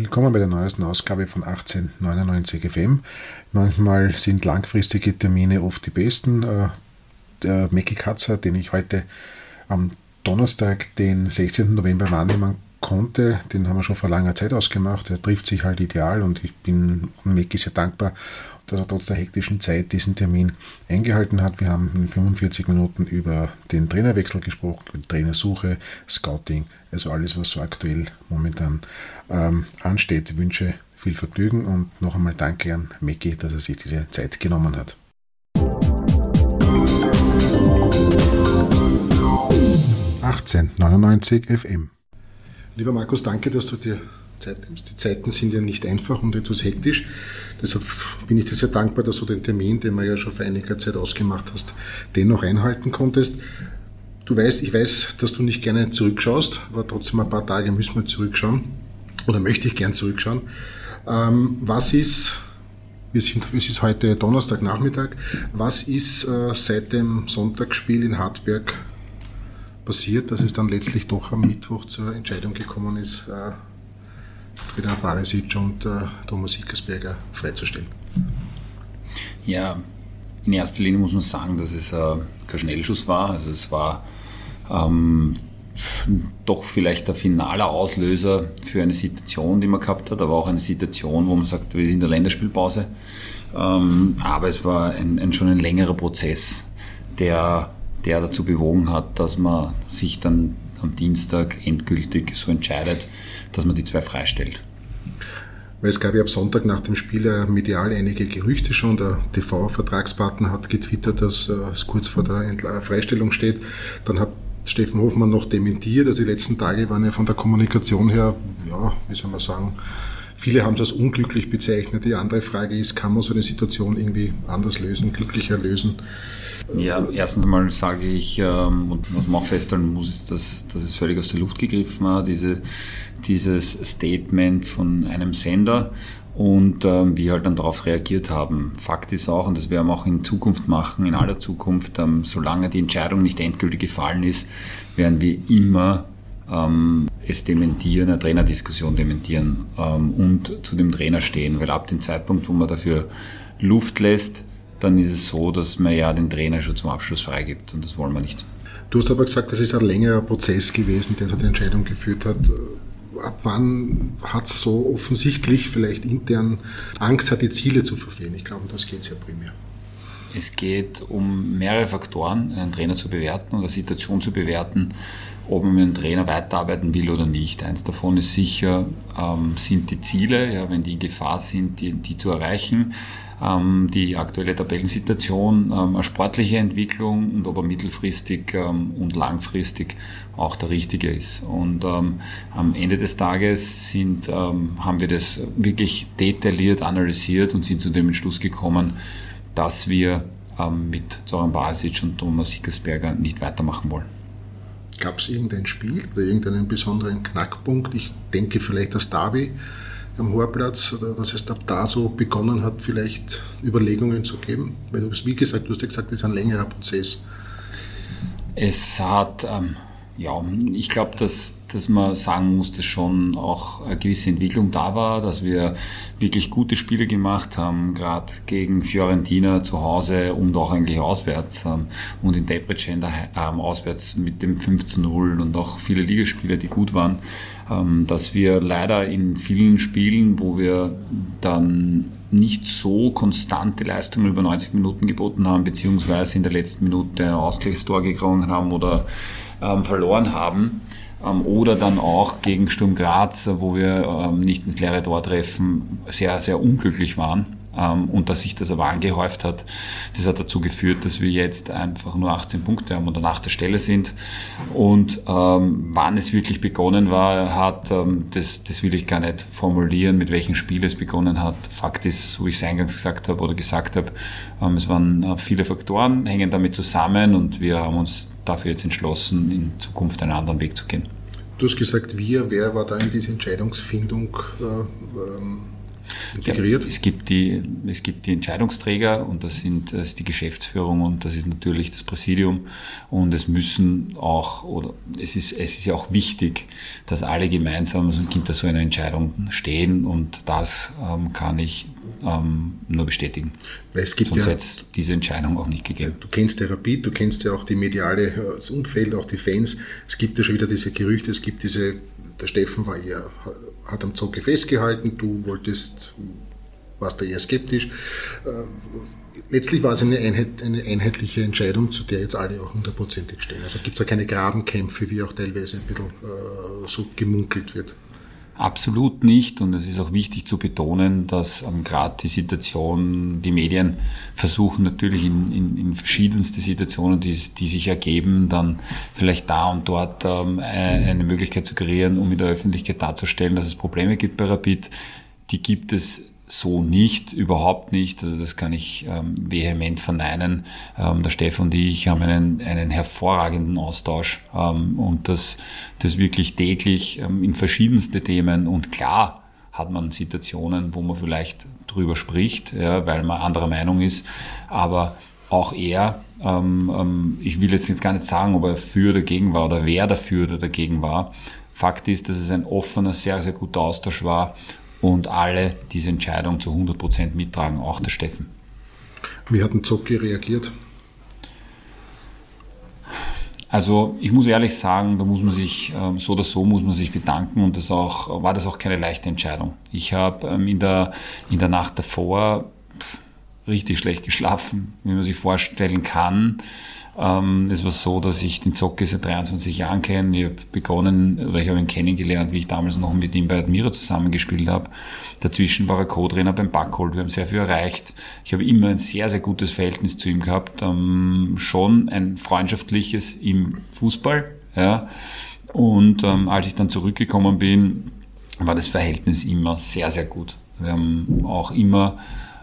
Willkommen bei der neuesten Ausgabe von 1899 FM. Manchmal sind langfristige Termine oft die besten. Äh, der Mackie Katzer, den ich heute am Donnerstag, den 16. November wahrnehmen konnte, den haben wir schon vor langer Zeit ausgemacht. Er trifft sich halt ideal und ich bin Mackie sehr dankbar, dass er trotz der hektischen Zeit diesen Termin eingehalten hat. Wir haben in 45 Minuten über den Trainerwechsel gesprochen, über Trainersuche, Scouting, also alles, was so aktuell momentan ähm, ansteht. Ich wünsche viel Vergnügen und noch einmal danke an Mecki, dass er sich diese Zeit genommen hat. ...1899 FM. Lieber Markus, danke, dass du dir. Die Zeiten sind ja nicht einfach und etwas hektisch. Deshalb bin ich dir sehr dankbar, dass du den Termin, den wir ja schon vor einiger Zeit ausgemacht hast, dennoch einhalten konntest. Du weißt, ich weiß, dass du nicht gerne zurückschaust, aber trotzdem ein paar Tage müssen wir zurückschauen. Oder möchte ich gern zurückschauen. Ähm, was ist, wir sind, es ist heute Donnerstagnachmittag, was ist äh, seit dem Sonntagsspiel in Hartberg passiert, dass es dann letztlich doch am Mittwoch zur Entscheidung gekommen ist, Trainer Barisic und äh, Thomas Hickersberger freizustellen? Ja, in erster Linie muss man sagen, dass es äh, kein Schnellschuss war. Also es war ähm, doch vielleicht der finale Auslöser für eine Situation, die man gehabt hat, aber auch eine Situation, wo man sagt, wir sind in der Länderspielpause. Ähm, aber es war ein, ein, schon ein längerer Prozess, der, der dazu bewogen hat, dass man sich dann am Dienstag endgültig so entscheidet, dass man die zwei freistellt. Weil es gab ja am Sonntag nach dem Spiel medial einige Gerüchte schon. Der TV-Vertragspartner hat getwittert, dass äh, es kurz vor der Freistellung steht. Dann hat Steffen Hofmann noch dementiert. Also die letzten Tage waren ja von der Kommunikation her, ja, wie soll man sagen, viele haben es als unglücklich bezeichnet. Die andere Frage ist, kann man so eine Situation irgendwie anders lösen, glücklicher lösen? Ja, erstens mal sage ich, ähm, und was man auch feststellen muss, ist, dass, dass es völlig aus der Luft gegriffen war, diese, dieses Statement von einem Sender und ähm, wir halt dann darauf reagiert haben. Fakt ist auch, und das werden wir auch in Zukunft machen, in aller Zukunft, ähm, solange die Entscheidung nicht endgültig gefallen ist, werden wir immer ähm, es dementieren, eine Trainerdiskussion dementieren ähm, und zu dem Trainer stehen, weil ab dem Zeitpunkt, wo man dafür Luft lässt, dann ist es so, dass man ja den Trainer schon zum Abschluss freigibt und das wollen wir nicht. Du hast aber gesagt, das ist ein längerer Prozess gewesen, der zu der Entscheidung geführt hat. Ab wann hat es so offensichtlich vielleicht intern Angst hat, die Ziele zu verfehlen? Ich glaube, das geht es ja primär. Es geht um mehrere Faktoren, einen Trainer zu bewerten oder Situation zu bewerten, ob man mit einem Trainer weiterarbeiten will oder nicht. Eins davon ist sicher, ähm, sind die Ziele, ja, wenn die in Gefahr sind, die, die zu erreichen ähm, die aktuelle Tabellensituation, ähm, eine sportliche Entwicklung und ob er mittelfristig ähm, und langfristig auch der richtige ist. Und ähm, am Ende des Tages sind, ähm, haben wir das wirklich detailliert analysiert und sind zu dem Entschluss gekommen, dass wir mit Zoran Basic und Thomas Hickersberger nicht weitermachen wollen. Gab es irgendein Spiel oder irgendeinen besonderen Knackpunkt? Ich denke vielleicht das Derby am Horplatz oder dass es ab da so begonnen hat, vielleicht Überlegungen zu geben? Weil du, wie gesagt, du hast ja gesagt, das ist ein längerer Prozess. Es hat, ähm, ja, ich glaube, dass, dass man sagen muss, dass schon auch eine gewisse Entwicklung da war, dass wir wirklich gute Spiele gemacht haben, gerade gegen Fiorentina zu Hause und auch eigentlich auswärts ähm, und in Debrecen ähm, auswärts mit dem 5 zu 0 und auch viele Ligaspiele, die gut waren. Ähm, dass wir leider in vielen Spielen, wo wir dann nicht so konstante Leistungen über 90 Minuten geboten haben, beziehungsweise in der letzten Minute ein Ausgleichstor gekrochen haben oder ähm, verloren haben. Ähm, oder dann auch gegen Sturm Graz, wo wir ähm, nicht ins leere Tor treffen, sehr, sehr unglücklich waren und dass sich das aber angehäuft hat. Das hat dazu geführt, dass wir jetzt einfach nur 18 Punkte haben und an achter Stelle sind. Und ähm, wann es wirklich begonnen war, hat, ähm, das, das will ich gar nicht formulieren, mit welchem Spiel es begonnen hat. Fakt ist, so wie ich es eingangs gesagt habe oder gesagt habe, ähm, es waren äh, viele Faktoren, hängen damit zusammen und wir haben uns dafür jetzt entschlossen, in Zukunft einen anderen Weg zu gehen. Du hast gesagt, wir, wer war da in dieser Entscheidungsfindung äh, ähm integriert? Ja, es, gibt die, es gibt die Entscheidungsträger und das, sind, das ist die Geschäftsführung und das ist natürlich das Präsidium und es müssen auch, oder es ist, es ist ja auch wichtig, dass alle gemeinsam hinter so einer Entscheidung stehen und das ähm, kann ich ähm, nur bestätigen. Weil es gibt Sonst ja, es diese Entscheidung auch nicht gegeben. Du kennst Therapie, du kennst ja auch die mediale das Umfeld, auch die Fans. Es gibt ja schon wieder diese Gerüchte, es gibt diese, der Steffen war eher, hat am Zocke festgehalten, du wolltest, warst da eher skeptisch. Äh, letztlich war es eine, Einheit, eine, einheitliche Entscheidung, zu der jetzt alle auch hundertprozentig stehen. Also gibt es da keine Grabenkämpfe, wie auch teilweise ein bisschen äh, so gemunkelt wird. Absolut nicht. Und es ist auch wichtig zu betonen, dass ähm, gerade die Situation, die Medien versuchen natürlich in, in, in verschiedenste Situationen, die, die, sich ergeben, dann vielleicht da und dort ähm, eine Möglichkeit zu kreieren, um in der Öffentlichkeit darzustellen, dass es Probleme gibt bei Rapid. Die gibt es so nicht, überhaupt nicht. Also das kann ich ähm, vehement verneinen. Ähm, der Stefan und ich haben einen, einen hervorragenden Austausch ähm, und das, das wirklich täglich ähm, in verschiedenste Themen. Und klar hat man Situationen, wo man vielleicht drüber spricht, ja, weil man anderer Meinung ist. Aber auch er, ähm, ähm, ich will jetzt gar nicht sagen, ob er für oder dagegen war oder wer dafür oder dagegen war. Fakt ist, dass es ein offener, sehr, sehr guter Austausch war und alle diese Entscheidung zu 100% mittragen, auch der Steffen. Wie hat ein Zocki reagiert? Also ich muss ehrlich sagen, da muss man sich ähm, so oder so muss man sich bedanken und das auch war das auch keine leichte Entscheidung. Ich habe ähm, in der in der Nacht davor richtig schlecht geschlafen, wie man sich vorstellen kann. Ähm, es war so, dass ich den Zocke seit 23 Jahren kenne. Ich habe begonnen, oder ich habe ihn kennengelernt, wie ich damals noch mit ihm bei Admira zusammengespielt habe. Dazwischen war er Co-Trainer beim Backhold. Wir haben sehr viel erreicht. Ich habe immer ein sehr, sehr gutes Verhältnis zu ihm gehabt. Ähm, schon ein freundschaftliches im Fußball. Ja. Und ähm, als ich dann zurückgekommen bin, war das Verhältnis immer sehr, sehr gut. Wir haben auch immer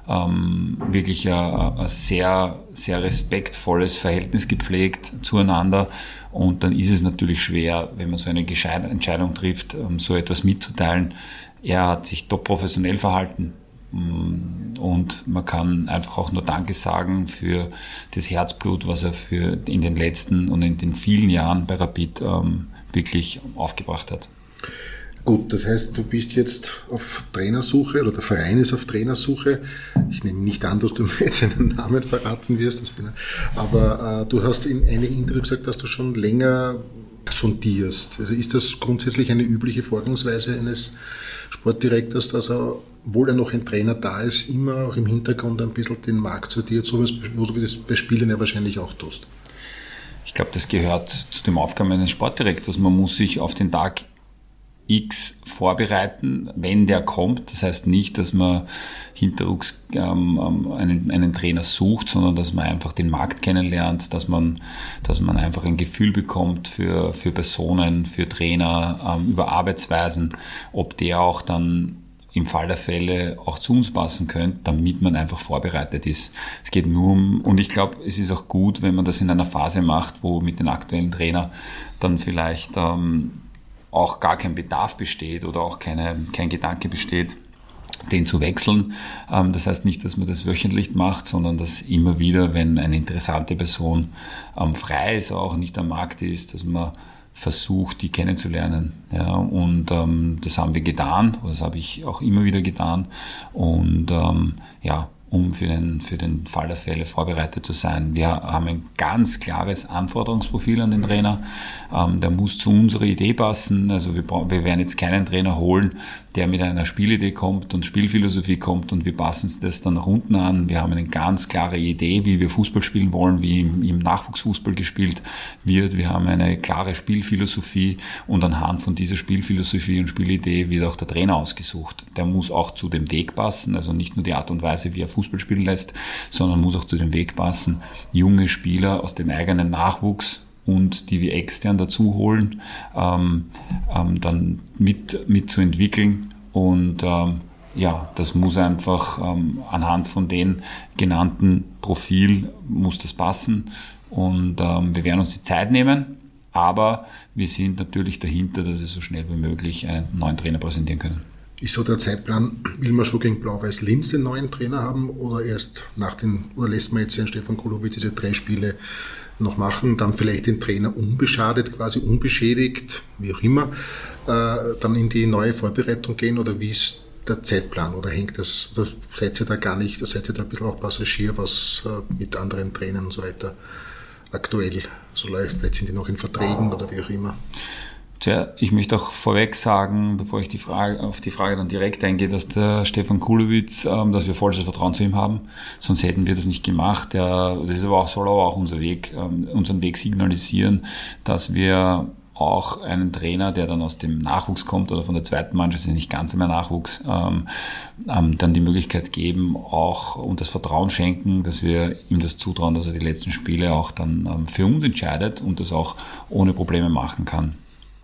ähm, wirklich ein, sehr, sehr respektvolles Verhältnis gepflegt zueinander. Und dann ist es natürlich schwer, wenn man so eine Entscheidung trifft, um so etwas mitzuteilen. Er hat sich top professionell verhalten. Mm, und man kann einfach auch nur Danke sagen für das Herzblut, was er für in den letzten und in den vielen Jahren bei Rapid ähm, wirklich aufgebracht hat. Gut, das heißt, du bist jetzt auf Trainersuche oder der Verein ist auf Trainersuche. Ich nehme nicht an, dass du mir jetzt einen Namen verraten wirst, aber äh, du hast in einigen Interviews gesagt, dass du schon länger sondierst. Also ist das grundsätzlich eine übliche Vorgangsweise eines Sportdirektors, dass er, obwohl er noch ein Trainer da ist, immer auch im Hintergrund ein bisschen den Markt sortiert, so wie das bei Spielen ja wahrscheinlich auch tust? Ich glaube, das gehört zu dem Aufgaben eines Sportdirektors. Man muss sich auf den Tag X vorbereiten, wenn der kommt. Das heißt nicht, dass man hinterrucks ähm, ähm, einen, einen Trainer sucht, sondern dass man einfach den Markt kennenlernt, dass man, dass man einfach ein Gefühl bekommt für, für Personen, für Trainer, ähm, über Arbeitsweisen, ob der auch dann im Fall der Fälle auch zu uns passen könnte, damit man einfach vorbereitet ist. Es geht nur um, und ich glaube, es ist auch gut, wenn man das in einer Phase macht, wo mit den aktuellen Trainer dann vielleicht ähm, auch gar kein Bedarf besteht oder auch keine, kein Gedanke besteht, den zu wechseln. Ähm, das heißt nicht, dass man das wöchentlich macht, sondern dass immer wieder, wenn eine interessante Person ähm, frei ist, auch nicht am Markt ist, dass man versucht, die kennenzulernen. Ja, und ähm, das haben wir getan, das habe ich auch immer wieder getan. Und ähm, ja, um für den, für den Fall der Fälle vorbereitet zu sein. Wir haben ein ganz klares Anforderungsprofil an den Trainer. Ähm, der muss zu unserer Idee passen. Also wir, wir werden jetzt keinen Trainer holen, der mit einer Spielidee kommt und Spielphilosophie kommt und wir passen das dann nach unten an. Wir haben eine ganz klare Idee, wie wir Fußball spielen wollen, wie im, im Nachwuchsfußball gespielt wird. Wir haben eine klare Spielphilosophie und anhand von dieser Spielphilosophie und Spielidee wird auch der Trainer ausgesucht. Der muss auch zu dem Weg passen, also nicht nur die Art und Weise, wie er Fußball spielen lässt, sondern muss auch zu dem Weg passen, junge Spieler aus dem eigenen Nachwuchs und die wir extern dazu holen, ähm, ähm, dann mit, mit. Und ähm, ja, das muss einfach ähm, anhand von den genannten Profil muss das passen. Und ähm, wir werden uns die Zeit nehmen, aber wir sind natürlich dahinter, dass wir so schnell wie möglich einen neuen Trainer präsentieren können. Ist so der Zeitplan, will man schon gegen Blau-Weiß Linz den neuen Trainer haben oder erst nach den, oder lässt man jetzt den Stefan Kolovic diese drei Spiele noch machen, dann vielleicht den Trainer unbeschadet, quasi unbeschädigt, wie auch immer, äh, dann in die neue Vorbereitung gehen oder wie ist der Zeitplan oder hängt das, oder seid ihr da gar nicht, seid ihr da ein bisschen auch Passagier, was äh, mit anderen Trainern und so weiter aktuell so läuft? Vielleicht sind die noch in Verträgen oder wie auch immer. Tja, ich möchte auch vorweg sagen, bevor ich die Frage, auf die Frage dann direkt eingehe, dass der Stefan Kulowitz, ähm, dass wir volles Vertrauen zu ihm haben, sonst hätten wir das nicht gemacht. Der, das ist aber auch, soll aber auch unser Weg, ähm, unseren Weg signalisieren, dass wir auch einen Trainer, der dann aus dem Nachwuchs kommt oder von der zweiten Mannschaft, ist nicht ganz mehr Nachwuchs, ähm, ähm, dann die Möglichkeit geben, auch und das Vertrauen schenken, dass wir ihm das zutrauen, dass er die letzten Spiele auch dann ähm, für uns entscheidet und das auch ohne Probleme machen kann.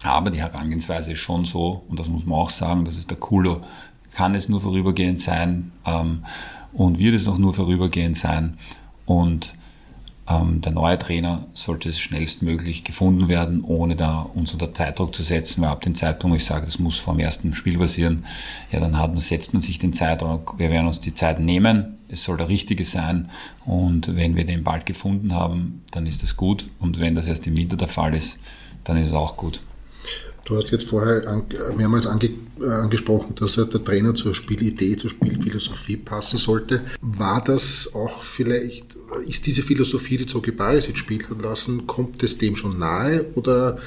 Aber die Herangehensweise ist schon so, und das muss man auch sagen, das ist der Kulo, kann es nur vorübergehend sein ähm, und wird es auch nur vorübergehend sein. Und ähm, der neue Trainer sollte es schnellstmöglich gefunden werden, ohne da uns unter Zeitdruck zu setzen, weil ab dem Zeitpunkt, ich sage, das muss vor dem ersten Spiel passieren, ja, dann hat, setzt man sich den Zeitdruck. Wir werden uns die Zeit nehmen. Es soll der richtige sein. Und wenn wir den bald gefunden haben, dann ist das gut. Und wenn das erst im Winter der Fall ist, dann ist es auch gut. Du hast jetzt vorher an, mehrmals ange, äh, angesprochen, dass der Trainer zur Spielidee, zur Spielphilosophie passen sollte. War das auch vielleicht, ist diese Philosophie, die Zogi jetzt spielen lassen, kommt es dem schon nahe oder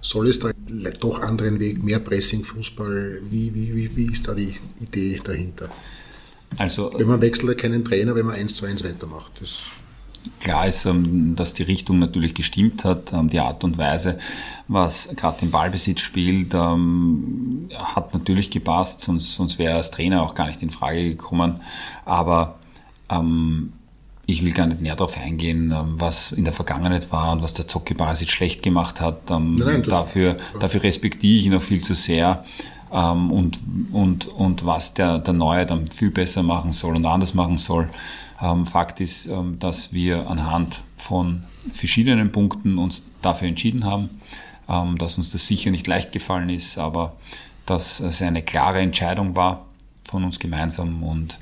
soll es da doch anderen Weg, mehr Pressing, Fußball, wie, wie, wie, wie ist da die Idee dahinter? Also, wenn man wechselt keinen Trainer, wenn man eins zu eins weitermacht. Das Klar ist, ähm, dass die Richtung natürlich gestimmt hat, ähm, die Art und Weise, was gerade den Ballbesitz spielt, ähm, hat natürlich gepasst, sonst, sonst wäre er als Trainer auch gar nicht in Frage gekommen. Aber ich will gar nicht näher darauf eingehen, was in der Vergangenheit war und was der Zocki Basic schlecht gemacht hat. Nein, nein, dafür, dafür respektiere ich ihn auch viel zu sehr. Und, und, und was der, der Neue dann viel besser machen soll und anders machen soll. Ähm, Fakt ist, ähm, dass wir anhand von verschiedenen Punkten uns dafür entschieden haben, ähm, dass uns das sicher nicht leicht gefallen ist, aber dass es eine klare Entscheidung war von uns gemeinsam und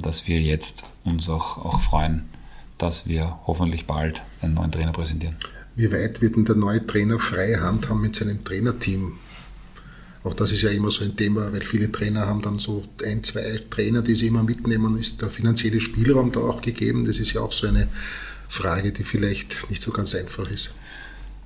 dass wir jetzt uns auch, auch freuen, dass wir hoffentlich bald einen neuen Trainer präsentieren. Wie weit wird denn der neue Trainer freie Hand haben mit seinem Trainerteam? Auch das ist ja immer so ein Thema, weil viele Trainer haben dann so ein, zwei Trainer, die sie immer mitnehmen. Ist der finanzielle Spielraum da auch gegeben? Das ist ja auch so eine Frage, die vielleicht nicht so ganz einfach ist.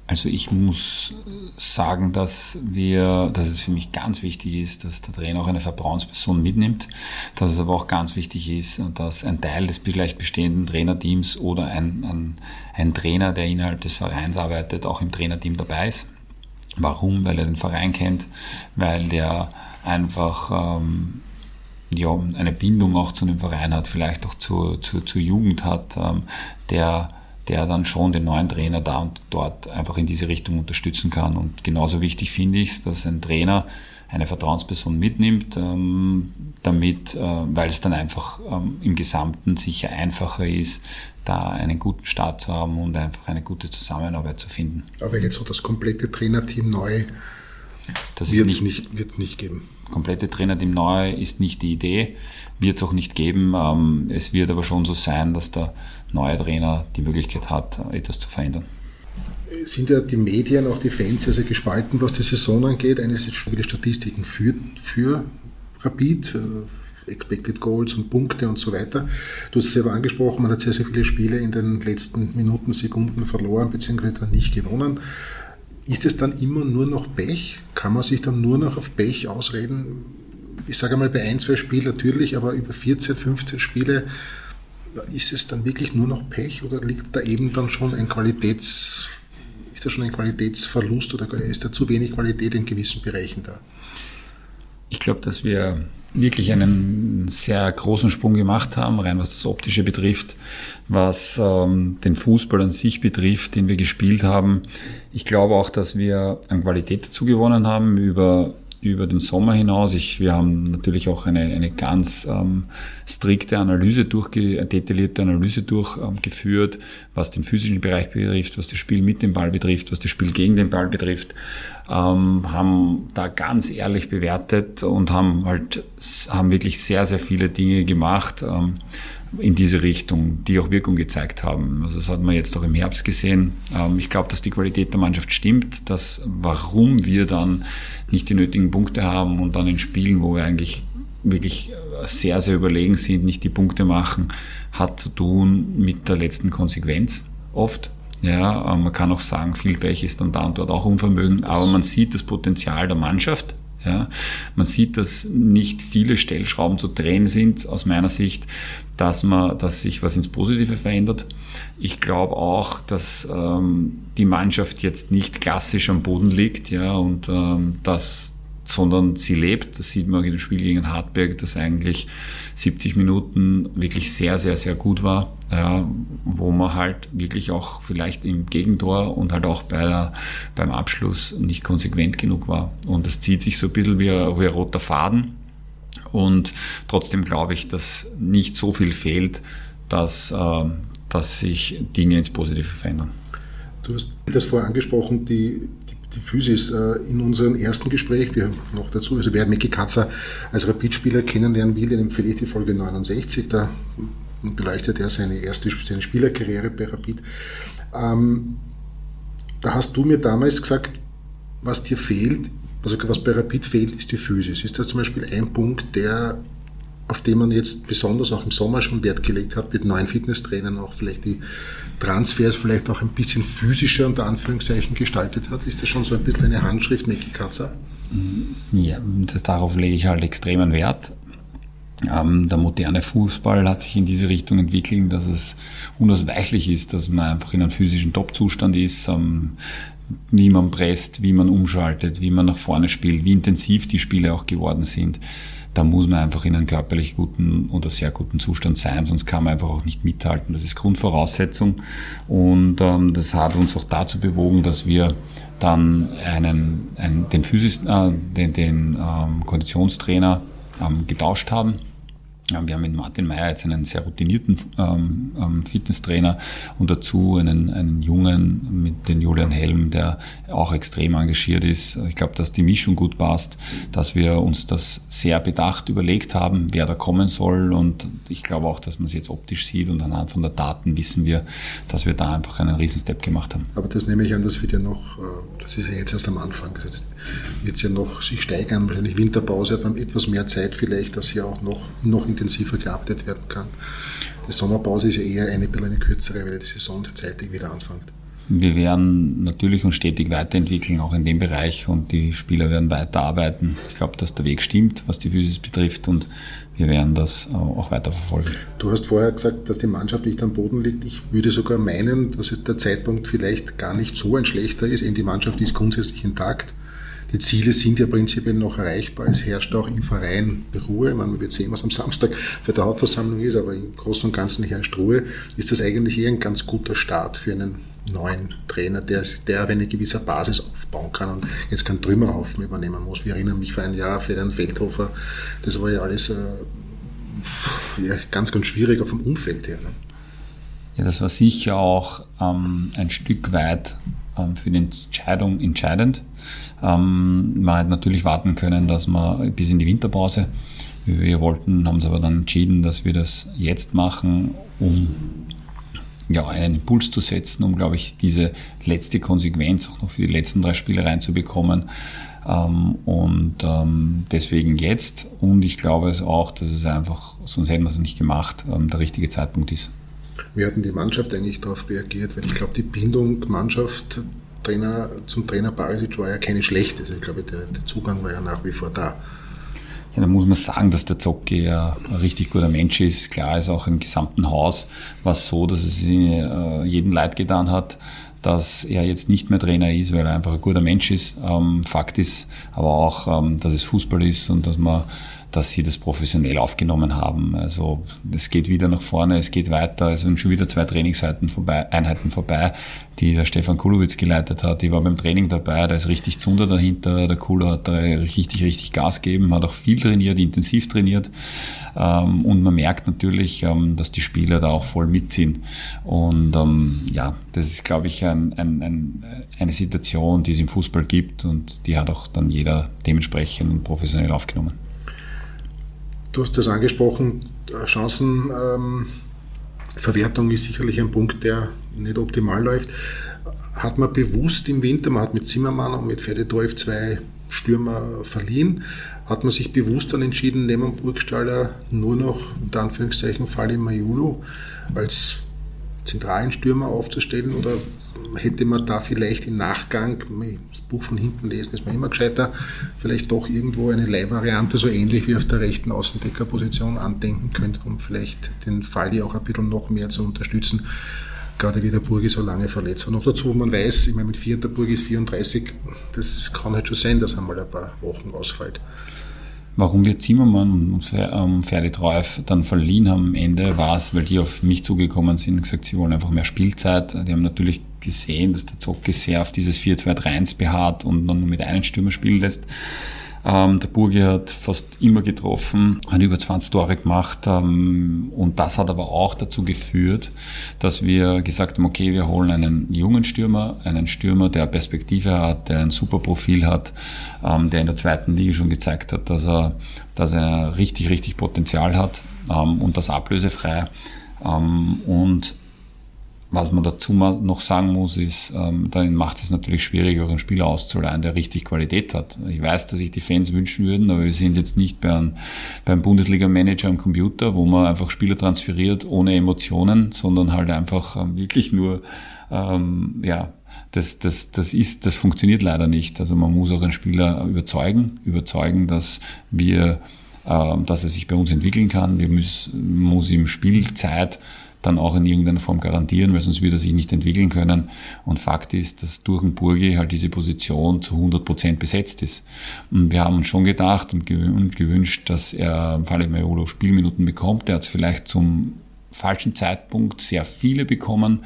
Also ich muss sagen, dass wir, dass es für mich ganz wichtig ist, dass der Trainer auch eine Vertrauensperson mitnimmt, dass es aber auch ganz wichtig ist, dass ein Teil des vielleicht bestehenden Trainerteams oder ein, ein, ein Trainer, der innerhalb des Vereins arbeitet, auch im Trainerteam dabei ist. Warum? Weil er den Verein kennt, weil der einfach ähm, ja, eine Bindung auch zu dem Verein hat, vielleicht auch zur, zur, zur Jugend hat, ähm, der, der dann schon den neuen Trainer da und dort einfach in diese Richtung unterstützen kann. Und genauso wichtig finde ich es, dass ein Trainer eine Vertrauensperson mitnimmt, ähm, damit, äh, weil es dann einfach ähm, im Gesamten sicher einfacher ist, da einen guten Start zu haben und einfach eine gute Zusammenarbeit zu finden. Aber jetzt so das komplette Trainerteam neu wird es nicht, nicht, nicht geben. Komplette Trainerteam neu ist nicht die Idee, wird es auch nicht geben. Ähm, es wird aber schon so sein, dass der neue Trainer die Möglichkeit hat, etwas zu verändern sind ja die Medien, auch die Fans sehr, sehr gespalten, was die Saison angeht. Eines sind viele Statistiken für, für Rapid, äh, Expected Goals und Punkte und so weiter. Du hast es selber angesprochen, man hat sehr, sehr viele Spiele in den letzten Minuten, Sekunden verloren bzw. nicht gewonnen. Ist es dann immer nur noch Pech? Kann man sich dann nur noch auf Pech ausreden? Ich sage einmal bei ein, zwei Spielen natürlich, aber über 14, 15 Spiele ist es dann wirklich nur noch Pech oder liegt da eben dann schon ein Qualitäts ist da schon ein Qualitätsverlust oder ist da zu wenig Qualität in gewissen Bereichen da? Ich glaube, dass wir wirklich einen sehr großen Sprung gemacht haben, rein was das Optische betrifft, was ähm, den Fußball an sich betrifft, den wir gespielt haben. Ich glaube auch, dass wir an Qualität dazu gewonnen haben über über den Sommer hinaus. Ich, wir haben natürlich auch eine, eine ganz ähm, strikte Analyse durchge, detaillierte Analyse durchgeführt, ähm, was den physischen Bereich betrifft, was das Spiel mit dem Ball betrifft, was das Spiel gegen den Ball betrifft, ähm, haben da ganz ehrlich bewertet und haben halt haben wirklich sehr sehr viele Dinge gemacht. Ähm, in diese Richtung, die auch Wirkung gezeigt haben. Also das hat man jetzt auch im Herbst gesehen. Ähm, ich glaube, dass die Qualität der Mannschaft stimmt, dass warum wir dann nicht die nötigen Punkte haben und dann in Spielen, wo wir eigentlich wirklich sehr, sehr überlegen sind, nicht die Punkte machen, hat zu tun mit der letzten Konsequenz oft. Ja, man kann auch sagen, viel Pech ist dann da und dort auch Unvermögen, aber man sieht das Potenzial der Mannschaft ja, man sieht, dass nicht viele Stellschrauben zu drehen sind, aus meiner Sicht, dass man, dass sich was ins Positive verändert. Ich glaube auch, dass ähm, die Mannschaft jetzt nicht klassisch am Boden liegt, ja, und ähm, dass sondern sie lebt. Das sieht man auch in dem Spiel gegen Hartberg, das eigentlich 70 Minuten wirklich sehr, sehr, sehr gut war, ja, wo man halt wirklich auch vielleicht im Gegentor und halt auch bei der, beim Abschluss nicht konsequent genug war. Und das zieht sich so ein bisschen wie ein, wie ein roter Faden. Und trotzdem glaube ich, dass nicht so viel fehlt, dass, äh, dass sich Dinge ins Positive verändern. Du hast das vorher angesprochen, die, die Physis. Äh, in unserem ersten Gespräch, wir haben noch dazu, also wer Micky Katzer als Rapidspieler kennenlernen will, den empfehle ich die Folge 69, da beleuchtet er seine erste seine Spielerkarriere bei Rapid. Ähm, da hast du mir damals gesagt, was dir fehlt, also was bei Rapid fehlt, ist die Physis. Ist das zum Beispiel ein Punkt, der auf den man jetzt besonders auch im Sommer schon Wert gelegt hat, mit neuen Fitnesstrainern auch vielleicht die Transfers vielleicht auch ein bisschen physischer unter Anführungszeichen gestaltet hat? Ist das schon so ein bisschen eine Handschrift, Meki Katzer? Ja, das, darauf lege ich halt extremen Wert. Ähm, der moderne Fußball hat sich in diese Richtung entwickelt, dass es unausweichlich ist, dass man einfach in einem physischen Top-Zustand ist, ähm, wie man presst, wie man umschaltet, wie man nach vorne spielt, wie intensiv die Spiele auch geworden sind da muss man einfach in einem körperlich guten oder sehr guten Zustand sein, sonst kann man einfach auch nicht mithalten. Das ist Grundvoraussetzung und ähm, das hat uns auch dazu bewogen, dass wir dann einen, einen den, Physis, äh, den, den ähm, Konditionstrainer ähm, getauscht haben wir haben mit Martin Meyer jetzt einen sehr routinierten ähm, ähm, Fitnesstrainer und dazu einen, einen Jungen mit dem Julian Helm, der auch extrem engagiert ist. Ich glaube, dass die Mischung gut passt, dass wir uns das sehr bedacht überlegt haben, wer da kommen soll und ich glaube auch, dass man es jetzt optisch sieht und anhand von der Daten wissen wir, dass wir da einfach einen Riesenstep gemacht haben. Aber das nehme ich an, das wird ja noch, äh, das ist ja jetzt erst am Anfang, das wird es ja noch sich steigern, wahrscheinlich Winterpause hat man etwas mehr Zeit vielleicht, dass hier auch noch, noch in intensiver gearbeitet werden kann. Die Sommerpause ist ja eher eine eine kürzere, weil die Saison zeitig wieder anfängt. Wir werden natürlich uns stetig weiterentwickeln, auch in dem Bereich, und die Spieler werden weiterarbeiten. Ich glaube, dass der Weg stimmt, was die Physis betrifft, und wir werden das äh, auch weiter verfolgen. Du hast vorher gesagt, dass die Mannschaft nicht am Boden liegt. Ich würde sogar meinen, dass der Zeitpunkt vielleicht gar nicht so ein schlechter ist. Die Mannschaft ist grundsätzlich intakt. Die Ziele sind ja prinzipiell noch erreichbar. Es herrscht auch im Verein Ruhe. Meine, man wird sehen, was am Samstag für die Hauptversammlung ist, aber im Großen und Ganzen herrscht Ruhe. Ist das eigentlich eher ein ganz guter Start für einen neuen Trainer, der, der eine gewisse Basis aufbauen kann und jetzt keinen Trümmerhaufen übernehmen muss. Wir erinnern mich vor ein Jahr für den Feldhofer, das war ja alles äh, ja, ganz, ganz schwierig auf dem Umfeld her. Ne? Ja, das war sicher auch ähm, ein Stück weit für die Entscheidung entscheidend. Ähm, man hätte natürlich warten können, dass man bis in die Winterpause, wir wollten, haben sie aber dann entschieden, dass wir das jetzt machen, um ja, einen Impuls zu setzen, um, glaube ich, diese letzte Konsequenz auch noch für die letzten drei Spiele reinzubekommen. Ähm, und ähm, deswegen jetzt. Und ich glaube es auch, dass es einfach, sonst hätten wir es nicht gemacht, ähm, der richtige Zeitpunkt ist. Wie hat denn die Mannschaft eigentlich darauf reagiert? Weil ich glaube, die Bindung Mannschaft Trainer, zum Trainer Barisic war ja keine schlechte. Also ich glaube, der, der Zugang war ja nach wie vor da. Ja, da muss man sagen, dass der Zocki ja ein richtig guter Mensch ist. Klar ist auch im gesamten Haus war es so, dass es äh, jedem leid getan hat, dass er jetzt nicht mehr Trainer ist, weil er einfach ein guter Mensch ist. Ähm, Fakt ist aber auch, ähm, dass es Fußball ist und dass man dass sie das professionell aufgenommen haben. Also es geht wieder nach vorne, es geht weiter. Es sind schon wieder zwei Trainingseinheiten vorbei, Einheiten vorbei, die der Stefan Kulowitz geleitet hat. Ich war beim Training dabei, da ist richtig Zunder dahinter. Der Kulo hat da richtig, richtig Gas gegeben, hat auch viel trainiert, intensiv trainiert. Ähm, und man merkt natürlich, ähm, dass die Spieler da auch voll mitziehen. Und ähm, ja, das ist, glaube ich, ein, ein, ein, eine Situation, die es im Fußball gibt und die hat auch dann jeder dementsprechend professionell aufgenommen. Du hast das angesprochen, Chancenverwertung ist sicherlich ein Punkt, der nicht optimal läuft. Hat man bewusst im Winter, man hat mit Zimmermann und mit Fededorf zwei Stürmer verliehen, hat man sich bewusst dann entschieden, neben Burgstaller nur noch, unter Anführungszeichen, Fall im Majulu als zentralen Stürmer aufzustellen oder hätte man da vielleicht im Nachgang, das Buch von hinten lesen ist man immer gescheiter, vielleicht doch irgendwo eine Leihvariante so ähnlich wie auf der rechten Außendeckerposition andenken können, um vielleicht den Fall auch ein bisschen noch mehr zu unterstützen gerade wie der Burgi so lange verletzt war. Noch dazu, man weiß, ich meine, mit 4 der Burgi ist 34, das kann halt schon sein, dass einmal ein paar Wochen ausfällt. Warum wir Zimmermann und ähm, Treuf dann verliehen haben am Ende, war es, weil die auf mich zugekommen sind und gesagt, sie wollen einfach mehr Spielzeit. Die haben natürlich gesehen, dass der Zocke sehr auf dieses 4-2-3-1 beharrt und dann nur mit einem Stürmer spielen lässt. Ähm, der Burgi hat fast immer getroffen, hat über 20 Tore gemacht ähm, und das hat aber auch dazu geführt, dass wir gesagt haben, okay, wir holen einen jungen Stürmer, einen Stürmer, der Perspektive hat, der ein super Profil hat, ähm, der in der zweiten Liga schon gezeigt hat, dass er, dass er richtig, richtig Potenzial hat ähm, und das ablösefrei. Ähm, und was man dazu noch sagen muss, ist, ähm, dann macht es natürlich schwieriger, einen Spieler auszuleihen, der richtig Qualität hat. Ich weiß, dass sich die Fans wünschen würden, aber wir sind jetzt nicht beim, beim Bundesliga-Manager am Computer, wo man einfach Spieler transferiert ohne Emotionen, sondern halt einfach ähm, wirklich nur, ähm, ja, das, das, das ist, das funktioniert leider nicht. Also man muss auch einen Spieler überzeugen, überzeugen, dass wir, äh, dass er sich bei uns entwickeln kann. Wir müssen, muss ihm Spielzeit dann auch in irgendeiner Form garantieren, weil sonst würde er sich nicht entwickeln können. Und Fakt ist, dass durch den Burgi halt diese Position zu 100 Prozent besetzt ist. Und wir haben uns schon gedacht und gewünscht, dass er Falle Maiolo Spielminuten bekommt. Er hat es vielleicht zum falschen Zeitpunkt sehr viele bekommen,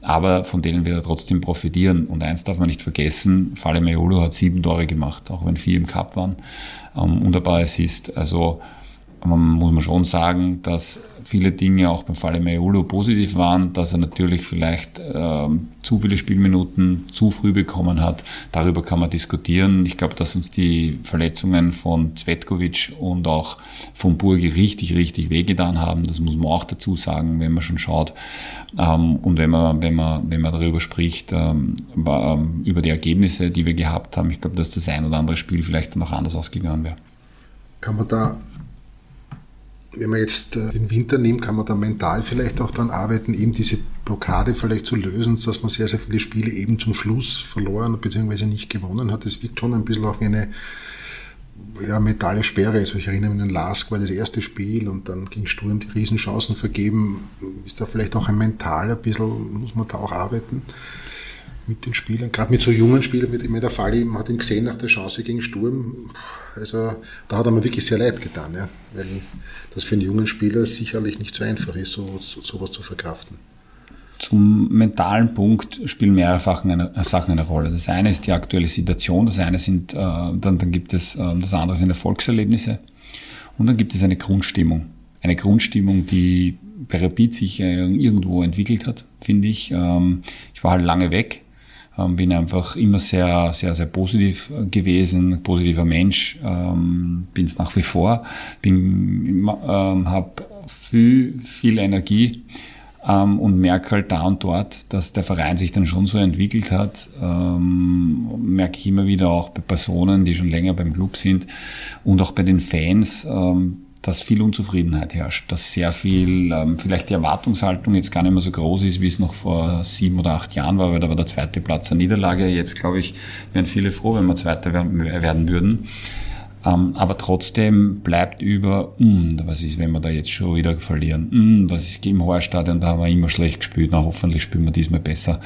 aber von denen wird er trotzdem profitieren. Und eins darf man nicht vergessen, Falle Maiolo hat sieben Tore gemacht, auch wenn vier im Cup waren. Ähm, wunderbar es ist. Also man muss man schon sagen, dass viele Dinge auch beim Falle Maiolo positiv waren, dass er natürlich vielleicht ähm, zu viele Spielminuten zu früh bekommen hat. Darüber kann man diskutieren. Ich glaube, dass uns die Verletzungen von Zvetkovic und auch von Burgi richtig, richtig wehgetan haben. Das muss man auch dazu sagen, wenn man schon schaut. Ähm, und wenn man, wenn man, wenn man darüber spricht, ähm, ähm über die Ergebnisse, die wir gehabt haben, ich glaube, dass das ein oder andere Spiel vielleicht noch anders ausgegangen wäre. Kann man da wenn man jetzt äh, den Winter nimmt, kann man da mental vielleicht auch dann arbeiten, eben diese Blockade vielleicht zu lösen, dass man sehr, sehr viele Spiele eben zum Schluss verloren bzw. nicht gewonnen hat. Das wirkt schon ein bisschen auch wie eine ja, mentale Sperre. Also ich erinnere mich an Lask war das erste Spiel und dann ging Sturm die Riesenchancen vergeben. Ist da vielleicht auch ein mental ein bisschen, muss man da auch arbeiten? Mit den Spielern, gerade mit so jungen Spielern, mit dem der Fall, man hat ihn gesehen nach der Chance gegen Sturm, also da hat er mir wirklich sehr leid getan, ja, weil das für einen jungen Spieler sicherlich nicht so einfach ist, so, so, sowas zu verkraften. Zum mentalen Punkt spielen mehrere Sachen eine, Sachen eine Rolle. Das eine ist die aktuelle Situation, das eine sind, äh, dann, dann gibt es, äh, das andere sind Erfolgserlebnisse und dann gibt es eine Grundstimmung. Eine Grundstimmung, die bei Rapid sich äh, irgendwo entwickelt hat, finde ich. Ähm, ich war halt lange weg, ähm, bin einfach immer sehr, sehr, sehr positiv äh, gewesen, positiver Mensch, ähm, bin es nach wie vor, bin, ähm, habe viel, viel Energie ähm, und merke halt da und dort, dass der Verein sich dann schon so entwickelt hat. Ähm, merke ich immer wieder auch bei Personen, die schon länger beim Club sind und auch bei den Fans. Ähm, dass viel Unzufriedenheit herrscht, dass sehr viel, ähm, vielleicht die Erwartungshaltung jetzt gar nicht mehr so groß ist, wie es noch vor sieben oder acht Jahren war, weil da war der zweite Platz eine Niederlage. Jetzt, glaube ich, wären viele froh, wenn wir Zweiter werden würden. Ähm, aber trotzdem bleibt über, mh, hm, was ist, wenn wir da jetzt schon wieder verlieren? Mh, hm, was ist im Horststadion, da haben wir immer schlecht gespielt, na hoffentlich spielen wir diesmal besser.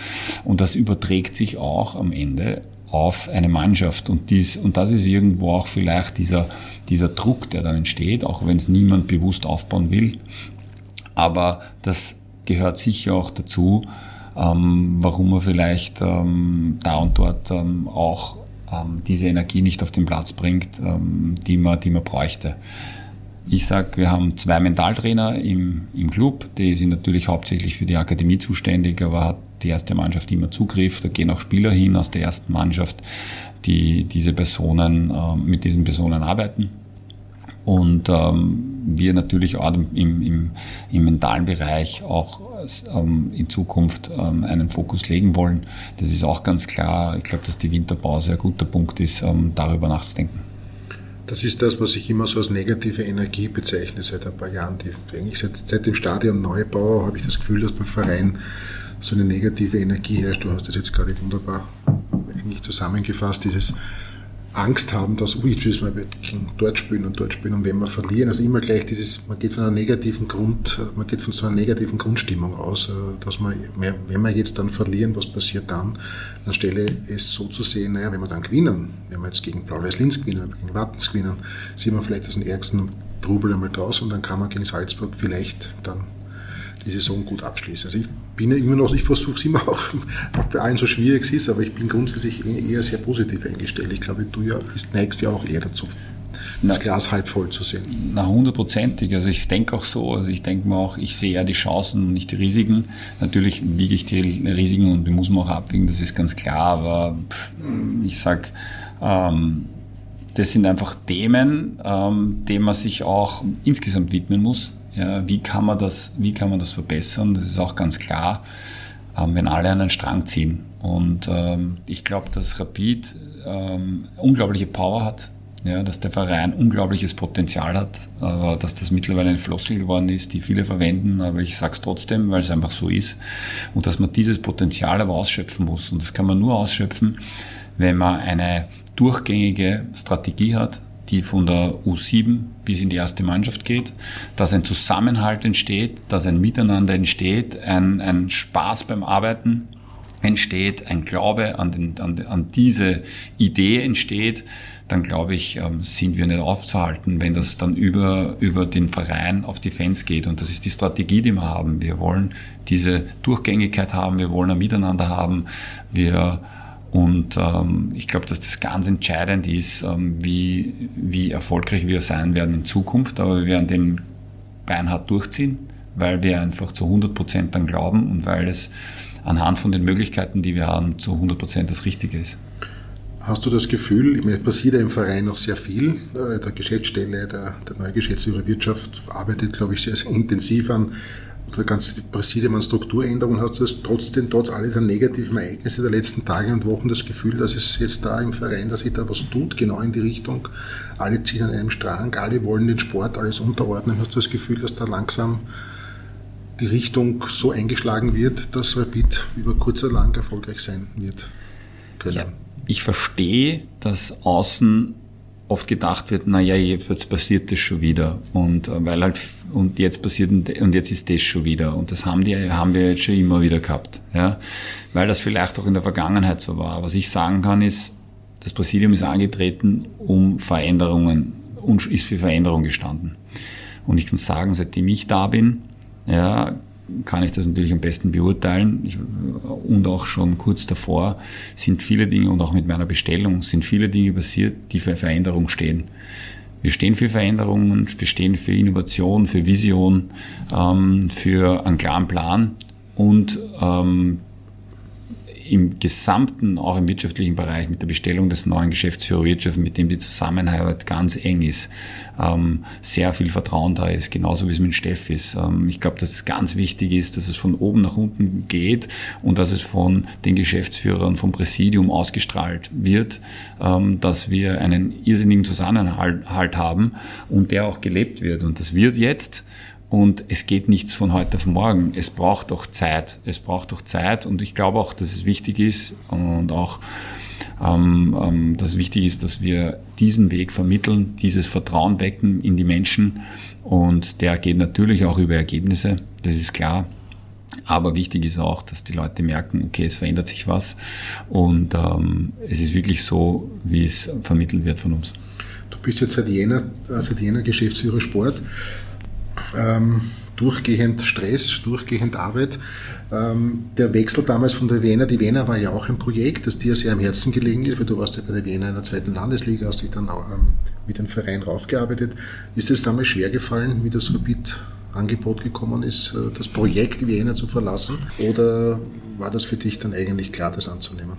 Und das überträgt sich auch am Ende auf eine Mannschaft. Und, dies, und das ist irgendwo auch vielleicht dieser, dieser Druck, der dann entsteht, auch wenn es niemand bewusst aufbauen will. Aber das gehört sicher auch dazu, ähm, warum man vielleicht ähm, da und dort ähm, auch ähm, diese Energie nicht auf den Platz bringt, ähm, die, man, die man bräuchte. Ich sage, wir haben zwei Mentaltrainer im, im Club, die sind natürlich hauptsächlich für die Akademie zuständig, aber hat die erste Mannschaft immer Zugriff. Da gehen auch Spieler hin aus der ersten Mannschaft, die diese Personen, äh, mit diesen Personen arbeiten. Und ähm, wir natürlich auch im, im, im mentalen Bereich auch ähm, in Zukunft ähm, einen Fokus legen wollen. Das ist auch ganz klar. Ich glaube, dass die Winterpause ein guter Punkt ist, darüber nachzudenken. Das ist das, was ich immer so als negative Energie bezeichne seit ein paar Jahren. Die, eigentlich seit, seit dem Stadion Neubau habe ich das Gefühl, dass beim Verein so eine negative Energie herrscht. Du hast das jetzt gerade wunderbar eigentlich zusammengefasst, dieses Angst haben, dass, ui, jetzt müssen wir dort spielen und dort spielen und wenn wir verlieren, also immer gleich dieses, man geht von einer negativen Grund, man geht von so einer negativen Grundstimmung aus, äh, dass man, wenn wir jetzt dann verlieren, was passiert dann? Anstelle es so zu sehen, naja, wenn wir dann gewinnen, wenn wir jetzt gegen Blau-Weiß-Linz gewinnen, gegen Wattens gewinnen, sind wir vielleicht aus dem ärgsten Trubel einmal draus und dann kann man gegen Salzburg vielleicht dann die Saison gut abschließen. Also ich bin ja immer noch, ich versuche es immer auch, auch bei allen so schwierig es ist, aber ich bin grundsätzlich eher sehr positiv eingestellt. Ich glaube, du ja bist neigst ja auch eher dazu, das Glas halb voll zu sehen. Na, hundertprozentig. Also ich denke auch so. Also ich denke mir auch, ich sehe ja die Chancen und nicht die Risiken. Natürlich wiege ich die Risiken und die muss man auch abwiegen, das ist ganz klar. Aber ich sag, ähm, das sind einfach Themen, ähm, denen man sich auch insgesamt widmen muss. Ja, wie, kann man das, wie kann man das verbessern? Das ist auch ganz klar, ähm, wenn alle an einen Strang ziehen. Und ähm, ich glaube, dass Rapid ähm, unglaubliche Power hat, ja, dass der Verein unglaubliches Potenzial hat, aber dass das mittlerweile eine Floskel geworden ist, die viele verwenden, aber ich sage es trotzdem, weil es einfach so ist. Und dass man dieses Potenzial aber ausschöpfen muss. Und das kann man nur ausschöpfen, wenn man eine durchgängige Strategie hat, die von der U7 bis in die erste Mannschaft geht, dass ein Zusammenhalt entsteht, dass ein Miteinander entsteht, ein, ein Spaß beim Arbeiten entsteht, ein Glaube an, den, an, an diese Idee entsteht, dann glaube ich, ähm, sind wir nicht aufzuhalten, wenn das dann über, über den Verein auf die Fans geht. Und das ist die Strategie, die wir haben. Wir wollen diese Durchgängigkeit haben, wir wollen ein Miteinander haben, wir und ähm, ich glaube, dass das ganz entscheidend ist, ähm, wie, wie erfolgreich wir sein werden in Zukunft. Aber wir werden den beinhart durchziehen, weil wir einfach zu 100 Prozent dann glauben und weil es anhand von den Möglichkeiten, die wir haben, zu 100 Prozent das Richtige ist. Hast du das Gefühl, ich meine, es passiert ja im Verein noch sehr viel. Äh, der Geschäftsstelle, der, der neue Geschäftsführer Wirtschaft arbeitet, glaube ich, sehr, sehr intensiv an der ganze Präsidium an Strukturänderungen, hast du trotzdem, trotz all dieser negativen Ereignisse der letzten Tage und Wochen das Gefühl, dass es jetzt da im Verein, dass sich da was tut, genau in die Richtung, alle ziehen an einem Strang, alle wollen den Sport alles unterordnen. Hast du das Gefühl, dass da langsam die Richtung so eingeschlagen wird, dass Rapid über kurz oder lang erfolgreich sein wird können? Ja, ich verstehe, dass außen oft gedacht wird, naja, jetzt passiert das schon wieder und äh, weil halt und jetzt passiert und jetzt ist das schon wieder und das haben die haben wir jetzt schon immer wieder gehabt, ja, weil das vielleicht auch in der Vergangenheit so war. Was ich sagen kann ist, das Präsidium ist angetreten, um Veränderungen und ist für Veränderung gestanden. Und ich kann sagen, seitdem ich da bin, ja, kann ich das natürlich am besten beurteilen. Ich, und auch schon kurz davor sind viele Dinge und auch mit meiner Bestellung sind viele Dinge passiert, die für Veränderung stehen. Wir stehen für Veränderungen, wir stehen für Innovation, für Vision, ähm, für einen klaren Plan und ähm, im Gesamten, auch im wirtschaftlichen Bereich, mit der Bestellung des neuen Geschäftsführer Wirtschaft, mit dem die Zusammenarbeit ganz eng ist, ähm, sehr viel Vertrauen da ist, genauso wie es mit Steff ist. Ähm, ich glaube, dass es ganz wichtig ist, dass es von oben nach unten geht und dass es von den Geschäftsführern, vom Präsidium ausgestrahlt wird, ähm, dass wir einen irrsinnigen Zusammenhalt haben und der auch gelebt wird. Und das wird jetzt und es geht nichts von heute auf morgen. Es braucht doch Zeit. Es braucht doch Zeit. Und ich glaube auch, dass es wichtig ist und auch, ähm, ähm, dass wichtig ist, dass wir diesen Weg vermitteln, dieses Vertrauen wecken in die Menschen. Und der geht natürlich auch über Ergebnisse. Das ist klar. Aber wichtig ist auch, dass die Leute merken, okay, es verändert sich was und ähm, es ist wirklich so, wie es vermittelt wird von uns. Du bist jetzt seit Jänner, äh, seit Jänner Geschäftsführer Sport. Ähm, durchgehend Stress, durchgehend Arbeit. Ähm, der Wechsel damals von der Wiener, die Wiener war ja auch ein Projekt, das dir sehr am Herzen gelegen ist, weil du warst ja bei der Wiener in der zweiten Landesliga, hast dich dann ähm, mit dem Verein raufgearbeitet. Ist es damals schwer gefallen, wie das Rapid Angebot gekommen ist, äh, das Projekt Wiener zu verlassen? Oder war das für dich dann eigentlich klar, das anzunehmen?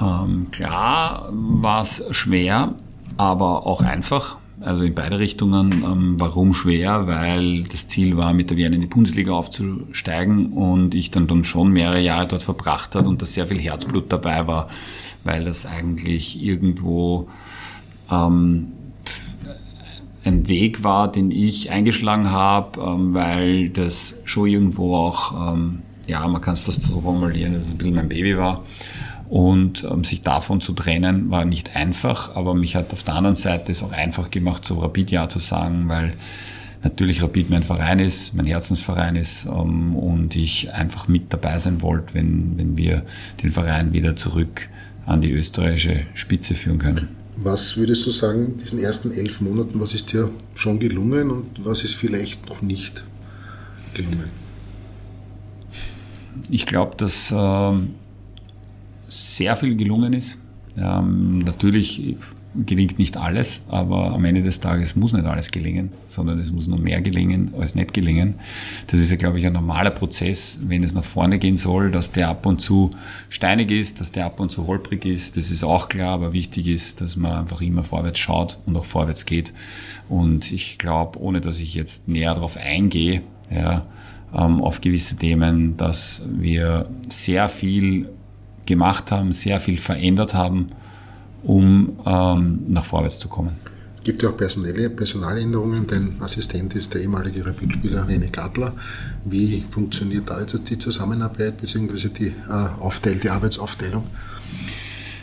Ähm, klar war es schwer, aber auch einfach. Also in beide Richtungen. Ähm, warum schwer? Weil das Ziel war, mit der Wiener in die Bundesliga aufzusteigen und ich dann, dann schon mehrere Jahre dort verbracht hat und da sehr viel Herzblut dabei war, weil das eigentlich irgendwo ähm, ein Weg war, den ich eingeschlagen habe, ähm, weil das schon irgendwo auch, ähm, ja, man kann es fast so formulieren, dass es ein bisschen mein Baby war. Und ähm, sich davon zu trennen, war nicht einfach, aber mich hat auf der anderen Seite es auch einfach gemacht, so Rapid Ja zu sagen, weil natürlich Rapid mein Verein ist, mein Herzensverein ist ähm, und ich einfach mit dabei sein wollte, wenn, wenn wir den Verein wieder zurück an die österreichische Spitze führen können. Was würdest du sagen, in diesen ersten elf Monaten, was ist dir schon gelungen und was ist vielleicht noch nicht gelungen? Ich glaube, dass äh, sehr viel gelungen ist. Ähm, natürlich gelingt nicht alles, aber am Ende des Tages muss nicht alles gelingen, sondern es muss nur mehr gelingen als nicht gelingen. Das ist ja, glaube ich, ein normaler Prozess, wenn es nach vorne gehen soll, dass der ab und zu steinig ist, dass der ab und zu holprig ist. Das ist auch klar, aber wichtig ist, dass man einfach immer vorwärts schaut und auch vorwärts geht. Und ich glaube, ohne dass ich jetzt näher darauf eingehe, ja, ähm, auf gewisse Themen, dass wir sehr viel gemacht haben, sehr viel verändert haben um ähm, nach vorwärts zu kommen. Es gibt ja auch personelle Personaländerungen. Dein Assistent ist der ehemalige Rapidspieler René Gartler. Wie funktioniert da jetzt die Zusammenarbeit bzw. die, äh, Aufteil, die Arbeitsaufteilung?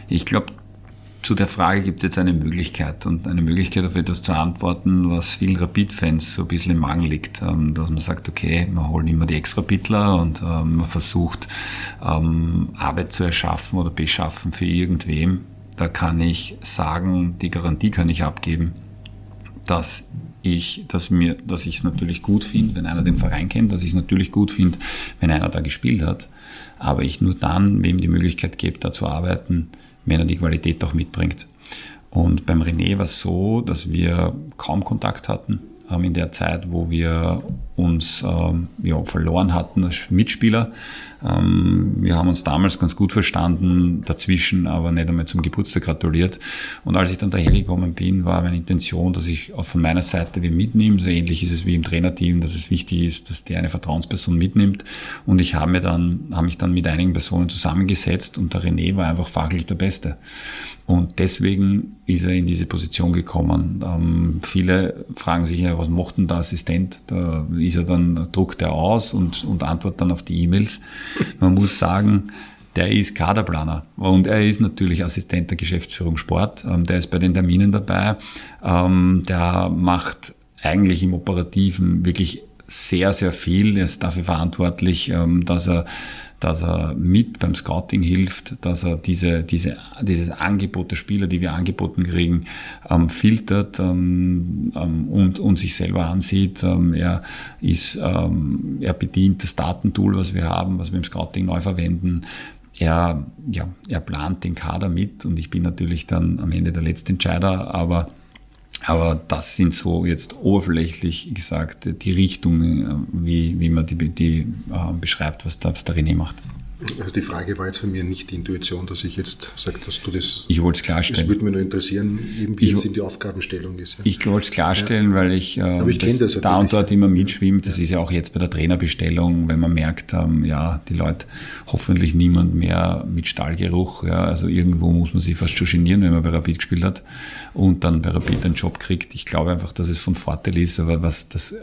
Ich glaube, zu der Frage gibt es jetzt eine Möglichkeit? Und eine Möglichkeit auf etwas zu antworten, was vielen Rapid-Fans so ein bisschen im Magen liegt, ähm, dass man sagt, okay, man holt immer die Ex-Rapidler und ähm, man versucht ähm, Arbeit zu erschaffen oder beschaffen für irgendwem, da kann ich sagen, die Garantie kann ich abgeben, dass ich, dass mir, dass ich es natürlich gut finde, wenn einer den Verein kennt, dass ich es natürlich gut finde, wenn einer da gespielt hat, aber ich nur dann wem die Möglichkeit gebe, da zu arbeiten, wenn er die Qualität auch mitbringt. Und beim René war es so, dass wir kaum Kontakt hatten ähm, in der Zeit, wo wir uns ähm, ja, verloren hatten als Mitspieler. Ähm, wir haben uns damals ganz gut verstanden, dazwischen aber nicht einmal zum Geburtstag gratuliert. Und als ich dann dahergekommen bin, war meine Intention, dass ich auch von meiner Seite wie mitnehme. So ähnlich ist es wie im Trainerteam, dass es wichtig ist, dass der eine Vertrauensperson mitnimmt. Und ich habe mir dann, habe mich dann mit einigen Personen zusammengesetzt und der René war einfach fachlich der Beste. Und deswegen ist er in diese Position gekommen. Ähm, viele fragen sich ja, was macht denn der Assistent? Da ist er dann, druckt er aus und, und antwortet dann auf die E-Mails. Man muss sagen, der ist Kaderplaner und er ist natürlich Assistent der Geschäftsführung Sport. Ähm, der ist bei den Terminen dabei. Ähm, der macht eigentlich im Operativen wirklich sehr, sehr viel. Er ist dafür verantwortlich, ähm, dass er dass er mit beim Scouting hilft, dass er diese, diese, dieses Angebot der Spieler, die wir angeboten kriegen, ähm, filtert ähm, und, und sich selber ansieht. Er, ist, er bedient das Datentool, was wir haben, was wir im Scouting neu verwenden. Er, ja, er plant den Kader mit und ich bin natürlich dann am Ende der letzte Entscheider, aber aber das sind so jetzt oberflächlich gesagt die Richtungen, wie, wie man die, die äh, beschreibt, was, was der René macht. Also die Frage war jetzt von mir nicht die Intuition, dass ich jetzt sage, dass du das. Ich wollte es klarstellen. Es würde mich nur interessieren, eben wie ich, jetzt in die Aufgabenstellung ist. Ja. Ich wollte es klarstellen, ja. weil ich, äh, ich das, das da und dort immer mitschwimmt. Das ja. ist ja auch jetzt bei der Trainerbestellung, wenn man merkt, ähm, ja, die Leute, hoffentlich niemand mehr mit Stahlgeruch. Ja, also irgendwo muss man sich fast schon genieren, wenn man bei Rapid gespielt hat und dann bei Rapid einen Job kriegt. Ich glaube einfach, dass es von Vorteil ist, aber was das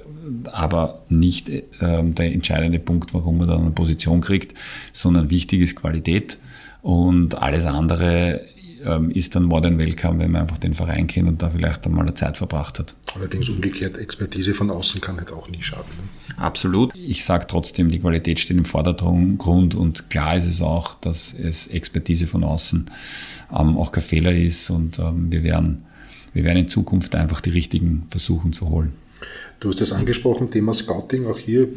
aber nicht äh, der entscheidende Punkt, warum man dann eine Position kriegt, sondern wichtig ist Qualität und alles andere ähm, ist dann Modern Welcome, wenn man einfach den Verein kennt und da vielleicht einmal eine Zeit verbracht hat. Allerdings umgekehrt, Expertise von außen kann halt auch nie schaden. Ne? Absolut. Ich sage trotzdem, die Qualität steht im Vordergrund und klar ist es auch, dass es Expertise von außen ähm, auch kein Fehler ist und ähm, wir, werden, wir werden in Zukunft einfach die richtigen versuchen zu holen. Du hast das angesprochen, Thema Scouting. Auch hier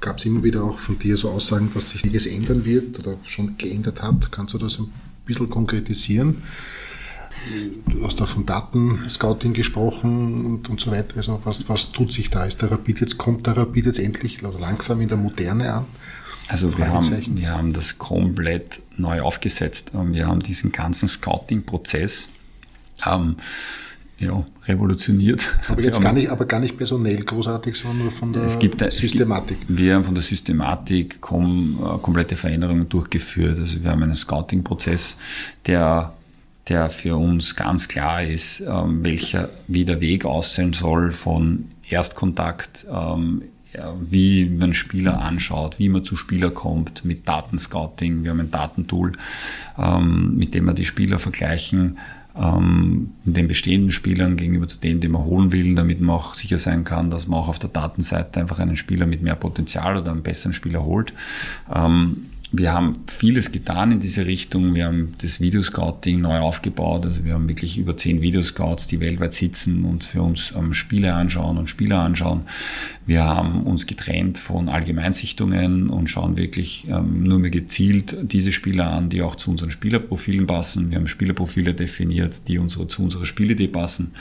gab es immer wieder auch von dir so Aussagen, dass sich einiges ändern wird oder schon geändert hat. Kannst du das ein bisschen konkretisieren? Du hast da von Datenscouting gesprochen und, und so weiter. Also was, was tut sich da? Ist der Rapid jetzt, kommt der Rapid jetzt endlich oder langsam in der Moderne an? Also wir haben, wir haben das komplett neu aufgesetzt. Wir haben diesen ganzen Scouting-Prozess ähm, ja, revolutioniert. Aber jetzt gar nicht, aber gar nicht personell großartig, sondern nur von der es gibt, Systematik. Es gibt, wir haben von der Systematik kom, äh, komplette Veränderungen durchgeführt. Also wir haben einen Scouting-Prozess, der der für uns ganz klar ist, ähm, welcher wie der Weg aussehen soll von Erstkontakt, ähm, ja, wie man Spieler anschaut, wie man zu Spieler kommt mit Datenscouting. Wir haben ein Datentool, ähm, mit dem wir die Spieler vergleichen ähm, den bestehenden Spielern gegenüber zu denen, die man holen will, damit man auch sicher sein kann, dass man auch auf der Datenseite einfach einen Spieler mit mehr Potenzial oder einen besseren Spieler holt. Ähm, wir haben vieles getan in diese Richtung. Wir haben das Videoscouting neu aufgebaut. Also wir haben wirklich über zehn Videoscouts, die weltweit sitzen und für uns ähm, Spiele anschauen und Spieler anschauen. Wir haben uns getrennt von Allgemeinsichtungen und schauen wirklich ähm, nur mehr gezielt diese Spieler an, die auch zu unseren Spielerprofilen passen. Wir haben Spielerprofile definiert, die unsere, zu unserer Spielidee passen.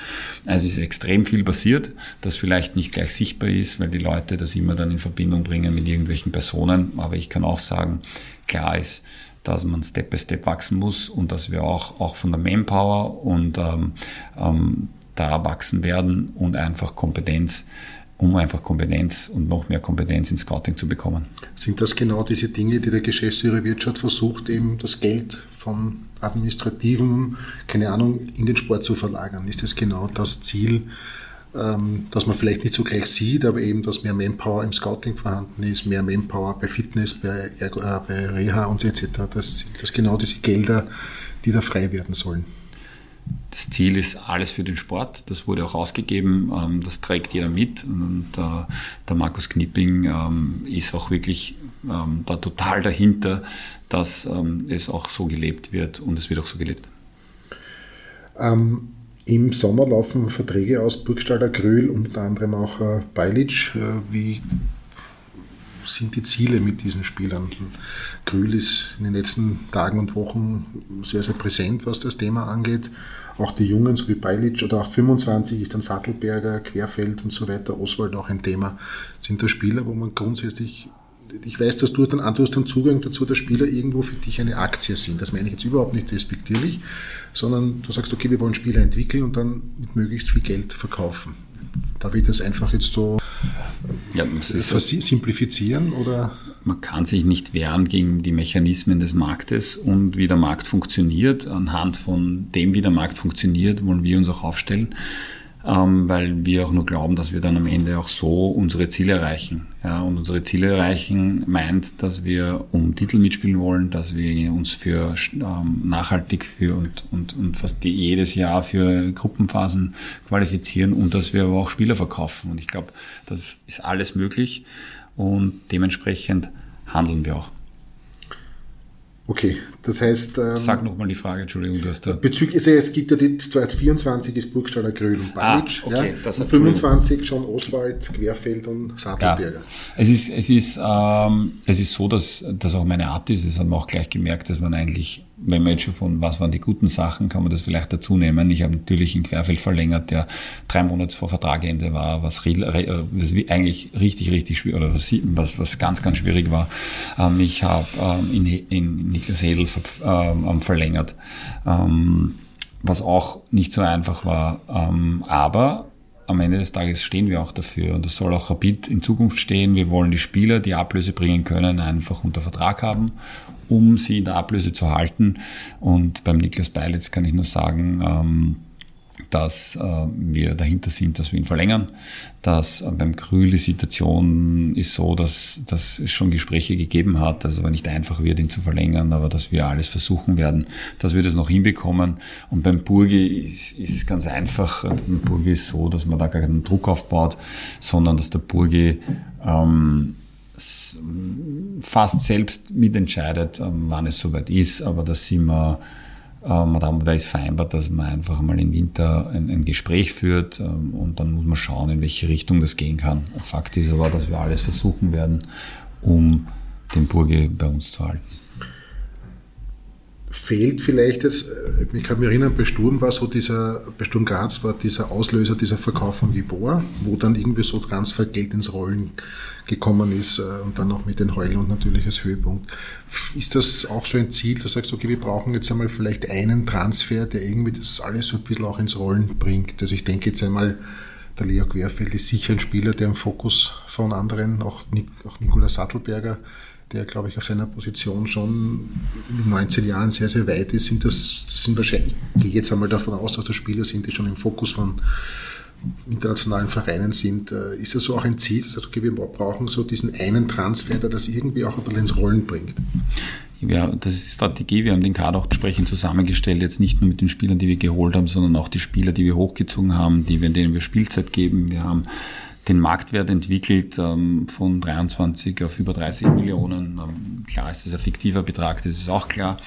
Also es ist extrem viel passiert, das vielleicht nicht gleich sichtbar ist, weil die Leute das immer dann in Verbindung bringen mit irgendwelchen Personen. Aber ich kann auch sagen, klar ist, dass man Step by Step wachsen muss und dass wir auch, auch von der Manpower und ähm, ähm, da wachsen werden und einfach Kompetenz, um einfach Kompetenz und noch mehr Kompetenz in Scouting zu bekommen. Sind das genau diese Dinge, die der Geschäftsführer Wirtschaft versucht, eben das Geld von administrativen, keine Ahnung, in den Sport zu verlagern? Ist das genau das Ziel, ähm, dass man vielleicht nicht so gleich sieht, aber eben, dass mehr Manpower im Scouting vorhanden ist, mehr Manpower bei Fitness, bei, äh, bei Reha und so etc. Das sind das genau diese Gelder, die da frei werden sollen. Das Ziel ist alles für den Sport. Das wurde auch ausgegeben. Ähm, das trägt jeder mit. Und der Markus Knipping ähm, ist auch wirklich da total dahinter, dass es auch so gelebt wird und es wird auch so gelebt. Ähm, im Sommer laufen Verträge aus Burgstalder Gröhl, unter anderem auch äh, Beilic. Äh, wie sind die Ziele mit diesen Spielern? Grühl ist in den letzten Tagen und Wochen sehr, sehr präsent, was das Thema angeht. Auch die Jungen, so wie Beilic oder auch 25 ist dann Sattelberger, Querfeld und so weiter, Oswald auch ein Thema. Sind da Spieler, wo man grundsätzlich ich weiß, dass du dann, du hast dann Zugang dazu, dass Spieler irgendwo für dich eine Aktie sind. Das meine ich jetzt überhaupt nicht respektierlich, sondern du sagst, okay, wir wollen Spieler entwickeln und dann mit möglichst viel Geld verkaufen. Darf ich das einfach jetzt so ja, simplifizieren oder? Man kann sich nicht wehren gegen die Mechanismen des Marktes und wie der Markt funktioniert. Anhand von dem, wie der Markt funktioniert, wollen wir uns auch aufstellen ähm, weil wir auch nur glauben, dass wir dann am Ende auch so unsere Ziele erreichen. Ja, und unsere Ziele erreichen meint, dass wir um Titel mitspielen wollen, dass wir uns für ähm, nachhaltig für und, und, und fast jedes Jahr für Gruppenphasen qualifizieren und dass wir aber auch Spieler verkaufen. Und ich glaube, das ist alles möglich und dementsprechend handeln wir auch. Okay, das heißt. Ähm, Sag nochmal die Frage, Entschuldigung, du hast da. Bezüglich, also es gibt ja die 2024 ist Burgstaller Grün und Balic, ah, okay, ja, das und 25 schon Oswald, Querfeld und Sattelberger. Ja. Es ist, es ist, ähm, es ist so, dass das auch meine Art ist. Das hat man auch gleich gemerkt, dass man eigentlich wenn man jetzt schon von was waren die guten Sachen, kann man das vielleicht dazu nehmen. Ich habe natürlich in Querfeld verlängert, der drei Monate vor Vertragende war, was, was eigentlich richtig, richtig schwierig, oder was, was ganz, ganz schwierig war. Ähm, ich habe ähm, in, in Niklas Hedel ähm, verlängert, was auch nicht so einfach war. aber am Ende des Tages stehen wir auch dafür und das soll auch Rapid in Zukunft stehen. Wir wollen die Spieler, die Ablöse bringen können, einfach unter Vertrag haben, um sie in der Ablöse zu halten. Und beim Niklas Beilitz kann ich nur sagen, ähm, dass äh, wir dahinter sind, dass wir ihn verlängern. Dass äh, beim Krühl die Situation ist so, dass, dass es schon Gespräche gegeben hat, dass es aber nicht einfach wird, ihn zu verlängern, aber dass wir alles versuchen werden, dass wir das noch hinbekommen. Und beim Burgi ist, ist es ganz einfach. Beim Burgi ist so, dass man da gar keinen Druck aufbaut, sondern dass der Burgi ähm, fast selbst mitentscheidet, ähm, wann es soweit ist, aber da sind wir ähm, da ist vereinbart, dass man einfach mal im Winter ein, ein, Gespräch führt ähm, und dann muss man schauen, in welche Richtung das gehen kann. Fakt ist aber, dass wir alles versuchen werden, um den Burge bei uns zu halten fehlt vielleicht jetzt, äh, ich kann mich erinnern, bei Sturm war so dieser, bei Sturm Graz war dieser Auslöser, dieser Verkauf von Gibor, wo dann irgendwie so Transfergeld ins Rollen gekommen ist äh, und dann auch mit den Heulen natürlich als Höhepunkt. Ist das auch so ein Ziel, dass du sagst, okay, wir brauchen jetzt einmal vielleicht einen Transfer, der irgendwie das alles so ein bisschen auch ins Rollen bringt? Also ich denke jetzt einmal, der Leo Querfeld ist sicher ein Spieler, der im Fokus von anderen, auch, Nik auch Nikolaus Sattelberger, der, glaube ich, auf seiner Position schon mit 19 Jahren sehr, sehr weit ist, sind das, das sind wahrscheinlich, ich gehe jetzt einmal davon aus, dass das Spieler sind, die schon im Fokus von internationalen Vereinen sind. Äh, ist das so auch ein Ziel, dass okay, wir brauchen so diesen einen Transfer, der das irgendwie auch ein bisschen ins Rollen bringt? Ja, das ist die Strategie. Wir haben den Kader auch entsprechend zusammengestellt, jetzt nicht nur mit den Spielern, die wir geholt haben, sondern auch die Spieler, die wir hochgezogen haben, die, denen wir Spielzeit geben. Wir haben den Marktwert entwickelt ähm, von 23 auf über 30 Millionen. Ähm, klar ist das ein fiktiver Betrag, das ist auch klar.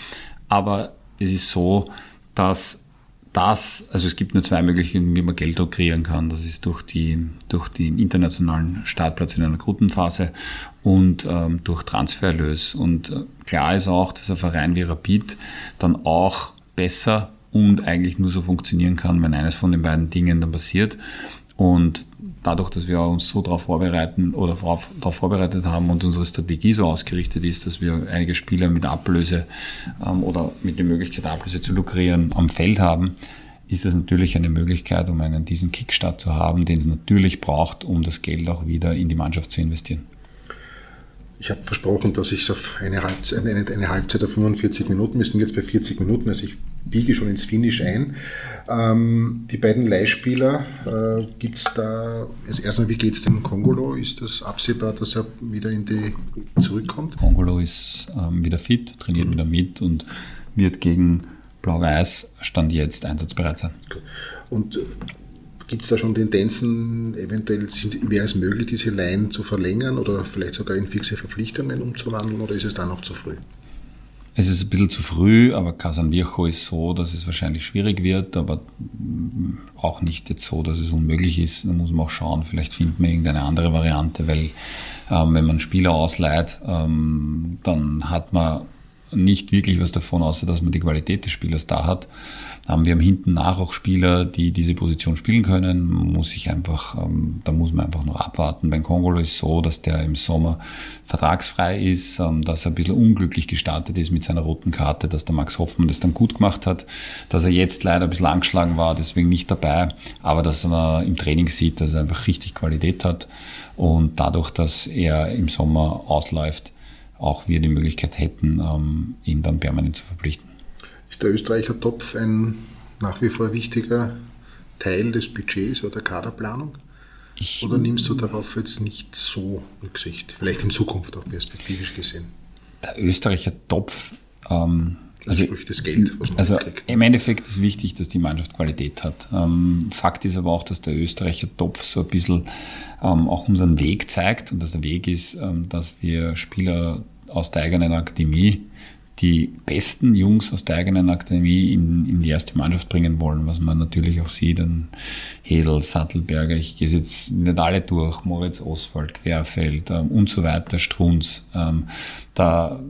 Aber es ist so, dass das, also es gibt nur zwei Möglichkeiten, wie man Geld kreieren kann. Das ist durch, die, durch den internationalen Startplatz in einer Gruppenphase und ähm, durch Transferlös. Und äh, klar ist auch, dass ein Verein wie Rapid dann auch besser und eigentlich nur so funktionieren kann, wenn eines von den beiden Dingen dann passiert. Und dadurch, dass wir uns so darauf vorbereiten oder darauf, vorbereitet haben und unsere Strategie so ausgerichtet ist, dass wir einige Spieler mit Ablöse ähm, oder mit der Möglichkeit, Ablöse zu lukrieren, am Feld haben, ist das natürlich eine Möglichkeit, um einen diesen Kickstart zu haben, den es natürlich braucht, um das Geld auch wieder in die Mannschaft zu investieren. Ich habe versprochen, dass ich es auf eine Halbzeit, eine, eine Halbzeit auf 45 Minuten, wir sind jetzt bei 40 Minuten, also ich biege schon ins Finish ein. Ähm, die beiden Leihspieler, äh, gibt es da, also erstmal, wie geht es dem Kongolo? Ist das absehbar, dass er wieder in die zurückkommt? Kongolo ist ähm, wieder fit, trainiert mhm. wieder mit und wird gegen Blau-Weiß Stand jetzt einsatzbereit sein. Und äh, Gibt es da schon Tendenzen, eventuell wäre es möglich, diese Laien zu verlängern oder vielleicht sogar in fixe Verpflichtungen umzuwandeln oder ist es da noch zu früh? Es ist ein bisschen zu früh, aber Casan Viejo ist so, dass es wahrscheinlich schwierig wird, aber auch nicht jetzt so, dass es unmöglich ist. Da muss man auch schauen, vielleicht findet man irgendeine andere Variante, weil ähm, wenn man Spieler ausleiht, ähm, dann hat man nicht wirklich was davon, außer dass man die Qualität des Spielers da hat. Ähm, wir haben hinten nach auch Spieler, die diese Position spielen können. Muss ich einfach, ähm, da muss man einfach noch abwarten. Beim Kongolo ist so, dass der im Sommer vertragsfrei ist, ähm, dass er ein bisschen unglücklich gestartet ist mit seiner roten Karte, dass der Max Hoffmann das dann gut gemacht hat, dass er jetzt leider ein bisschen angeschlagen war, deswegen nicht dabei, aber dass man im Training sieht, dass er einfach richtig Qualität hat und dadurch, dass er im Sommer ausläuft, auch wir die Möglichkeit hätten, ihn dann permanent zu verpflichten. Ist der Österreicher Topf ein nach wie vor wichtiger Teil des Budgets oder der Kaderplanung? Ich, oder nimmst du darauf jetzt nicht so Rücksicht? Vielleicht in Zukunft auch perspektivisch gesehen. Der Österreicher Topf. Ähm, also, das Geld, was man also kriegt. Im Endeffekt ist wichtig, dass die Mannschaft Qualität hat. Ähm, Fakt ist aber auch, dass der Österreicher Topf so ein bisschen ähm, auch unseren Weg zeigt und dass der Weg ist, ähm, dass wir Spieler aus der eigenen Akademie die besten Jungs aus der eigenen Akademie in, in die erste Mannschaft bringen wollen, was man natürlich auch sieht an Hedel, Sattelberger, ich gehe jetzt nicht alle durch, Moritz Oswald, Querfeld ähm, und so weiter, Strunz. Ähm, da,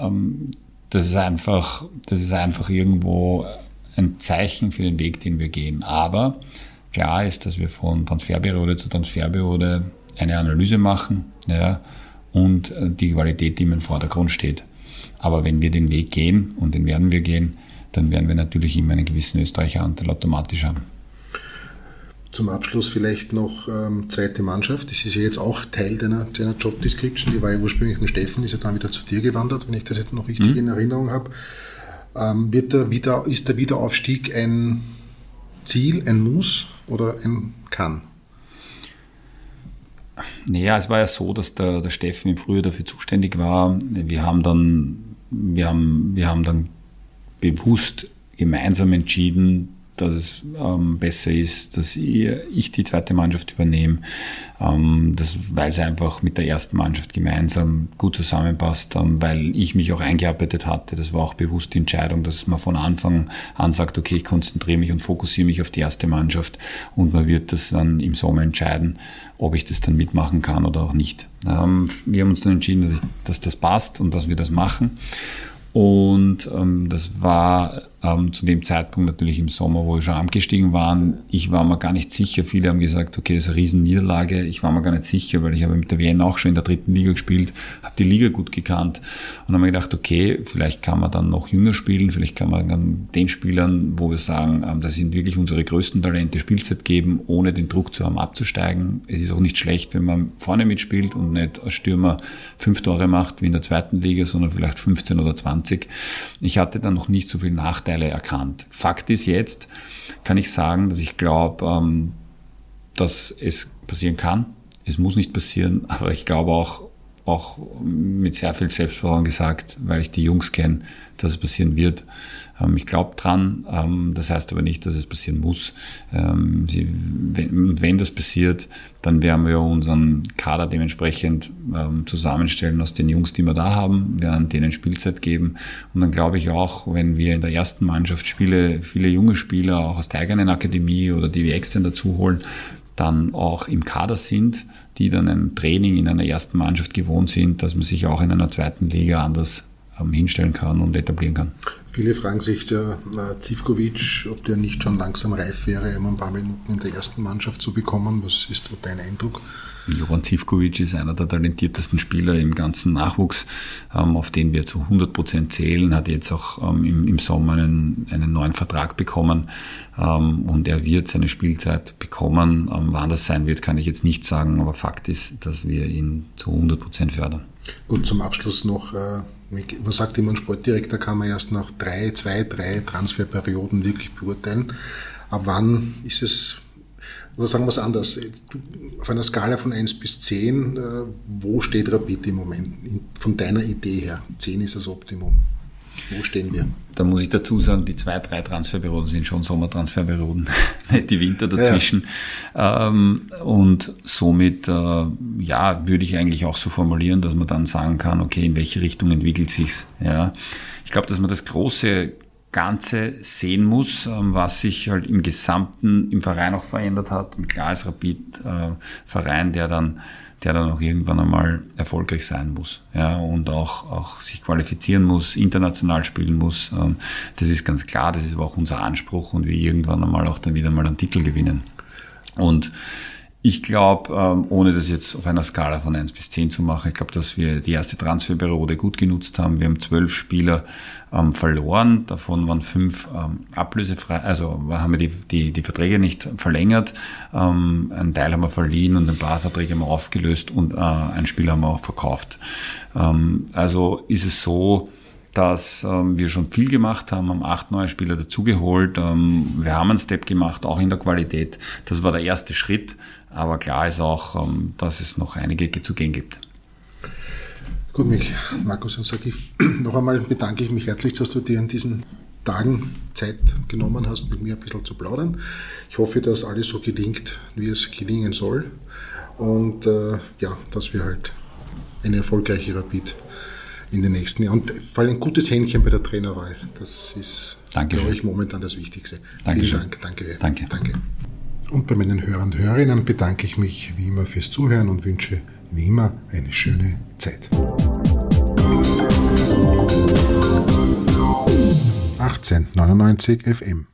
ähm, das ist einfach, das ist einfach irgendwo ein Zeichen für den Weg, den wir gehen. Aber klar ist, dass wir von Transferperiode zu Transferperiode eine Analyse machen, ja, und äh, die Qualität, die im Vordergrund steht. Aber wenn wir den Weg gehen, und den werden wir gehen, dann werden wir natürlich immer einen gewissen Österreicher-Anteil automatisch haben. Zum Abschluss vielleicht noch ähm, zweite Mannschaft. Das ist ja jetzt auch Teil deiner, deiner Job Description. Die war ja ursprünglich mit Steffen, ist ja dann wieder zu dir gewandert, wenn ich das jetzt noch richtig mhm. in Erinnerung habe. Ähm, wird der wieder, ist der Wiederaufstieg ein Ziel, ein Muss oder ein Kann? Naja, es war ja so, dass der, der Steffen im Frühjahr dafür zuständig war. Wir haben dann, wir haben, wir haben dann bewusst gemeinsam entschieden, dass es ähm, besser ist, dass ich die zweite Mannschaft übernehme, ähm, das, weil es einfach mit der ersten Mannschaft gemeinsam gut zusammenpasst, ähm, weil ich mich auch eingearbeitet hatte. Das war auch bewusst die Entscheidung, dass man von Anfang an sagt, okay, ich konzentriere mich und fokussiere mich auf die erste Mannschaft und man wird das dann im Sommer entscheiden, ob ich das dann mitmachen kann oder auch nicht. Ähm, wir haben uns dann entschieden, dass, ich, dass das passt und dass wir das machen. Und ähm, das war ähm, zu dem Zeitpunkt natürlich im Sommer, wo wir schon abgestiegen waren. Ich war mir gar nicht sicher. Viele haben gesagt, okay, das ist eine Riesenniederlage. Ich war mir gar nicht sicher, weil ich habe mit der Wien auch schon in der dritten Liga gespielt, habe die Liga gut gekannt und habe mir gedacht, okay, vielleicht kann man dann noch jünger spielen, vielleicht kann man dann den Spielern, wo wir sagen, ähm, das sind wirklich unsere größten Talente, Spielzeit geben, ohne den Druck zu haben, abzusteigen. Es ist auch nicht schlecht, wenn man vorne mitspielt und nicht als Stürmer fünf Tore macht wie in der zweiten Liga, sondern vielleicht 15 oder 20. Ich hatte dann noch nicht so viel Nachteil Nachteile erkannt. Fakt ist jetzt, kann ich sagen, dass ich glaube, ähm, dass es passieren kann. Es muss nicht passieren, aber ich glaube auch, auch mit sehr viel Selbstvertrauen gesagt, weil ich die Jungs kenne, dass es passieren wird. Ähm, ich glaube dran, ähm, das heißt aber nicht, dass es passieren muss. Ähm, wenn, das passiert, dann werden wir unseren Kader dementsprechend zusammenstellen aus den Jungs, die wir da haben, werden denen Spielzeit geben. Und dann glaube ich auch, wenn wir in der ersten Mannschaft Spiele, viele junge Spieler auch aus der eigenen Akademie oder die wir extern dazu holen, dann auch im Kader sind, die dann ein Training in einer ersten Mannschaft gewohnt sind, dass man sich auch in einer zweiten Liga anders hinstellen kann und etablieren kann. Viele fragen sich, der äh, Zivkovic, ob der nicht schon langsam reif wäre, um ein paar Minuten in der ersten Mannschaft zu bekommen. Was ist dein Eindruck? Jovan Zivkovic ist einer der talentiertesten Spieler im ganzen Nachwuchs, ähm, auf den wir zu 100 Prozent zählen, hat jetzt auch ähm, im, Sommer einen, einen neuen Vertrag bekommen ähm, und er wird seine Spielzeit bekommen. wann das sein wird, kann ich jetzt nicht sagen, aber Fakt ist, dass wir ihn zu 100 Prozent fördern. Gut, zum Abschluss noch, äh, man sagt immer, ein Sportdirektor kann man erst nach drei, zwei, drei Transferperioden wirklich beurteilen. Ab wann ist es, oder sagen wir es anders, auf einer Skala von 1 bis 10, äh, wo steht Rapid im Moment, von deiner Idee her? 10 ist das Optimum. Wo stehen wir? Da muss ich dazu sagen, die zwei, drei Transferperioden sind schon Sommertransferperioden, nicht die Winter dazwischen. Ja. Ähm, und somit, äh, ja, würde ich eigentlich auch so formulieren, dass man dann sagen kann, okay, in welche Richtung entwickelt sich's? Ja. Ich glaube, dass man das große Ganze sehen muss, ähm, was sich halt im Gesamten im Verein auch verändert hat. Und klar ist Rapid äh, Verein, der dann der dann auch irgendwann einmal erfolgreich sein muss ja, und auch, auch sich qualifizieren muss, international spielen muss. Ähm, das ist ganz klar, das ist aber auch unser Anspruch und wir irgendwann einmal auch dann wieder mal einen Titel gewinnen. Und ich glaube, ähm, ohne das jetzt auf einer Skala von 1 bis 10 zu machen, ich glaube, dass wir die erste Transferperiode gut genutzt haben. Wir haben zwölf Spieler ähm, verloren, davon waren fünf ähm, ablösefrei, also haben wir die, die, die Verträge nicht verlängert. Ähm, einen Teil haben wir verliehen und ein paar Verträge haben wir aufgelöst und äh, einen Spieler haben wir auch verkauft. Ähm, also ist es so, dass ähm, wir schon viel gemacht haben, haben acht neue Spieler dazugeholt. Ähm, wir haben einen Step gemacht, auch in der Qualität. Das war der erste Schritt. Aber klar ist auch, ähm, dass es noch einige zu gehen gibt. Gut, mich, Markus, dann sage ich noch einmal bedanke ich mich herzlich, dass du dir in diesen Tagen Zeit genommen hast, mit mir ein bisschen zu plaudern. Ich hoffe, dass alles so gelingt, wie es gelingen soll. Und äh, ja, dass wir halt eine erfolgreiche Rapid in den nächsten Jahren. Und vor allem ein gutes Händchen bei der Trainerwahl. Das ist, Dankeschön. glaube ich, momentan das Wichtigste. Dankeschön. Vielen Dank. Danke. Danke. Danke. Und bei meinen Hörern und Hörerinnen bedanke ich mich wie immer fürs Zuhören und wünsche wie immer eine schöne Zeit. 1899 FM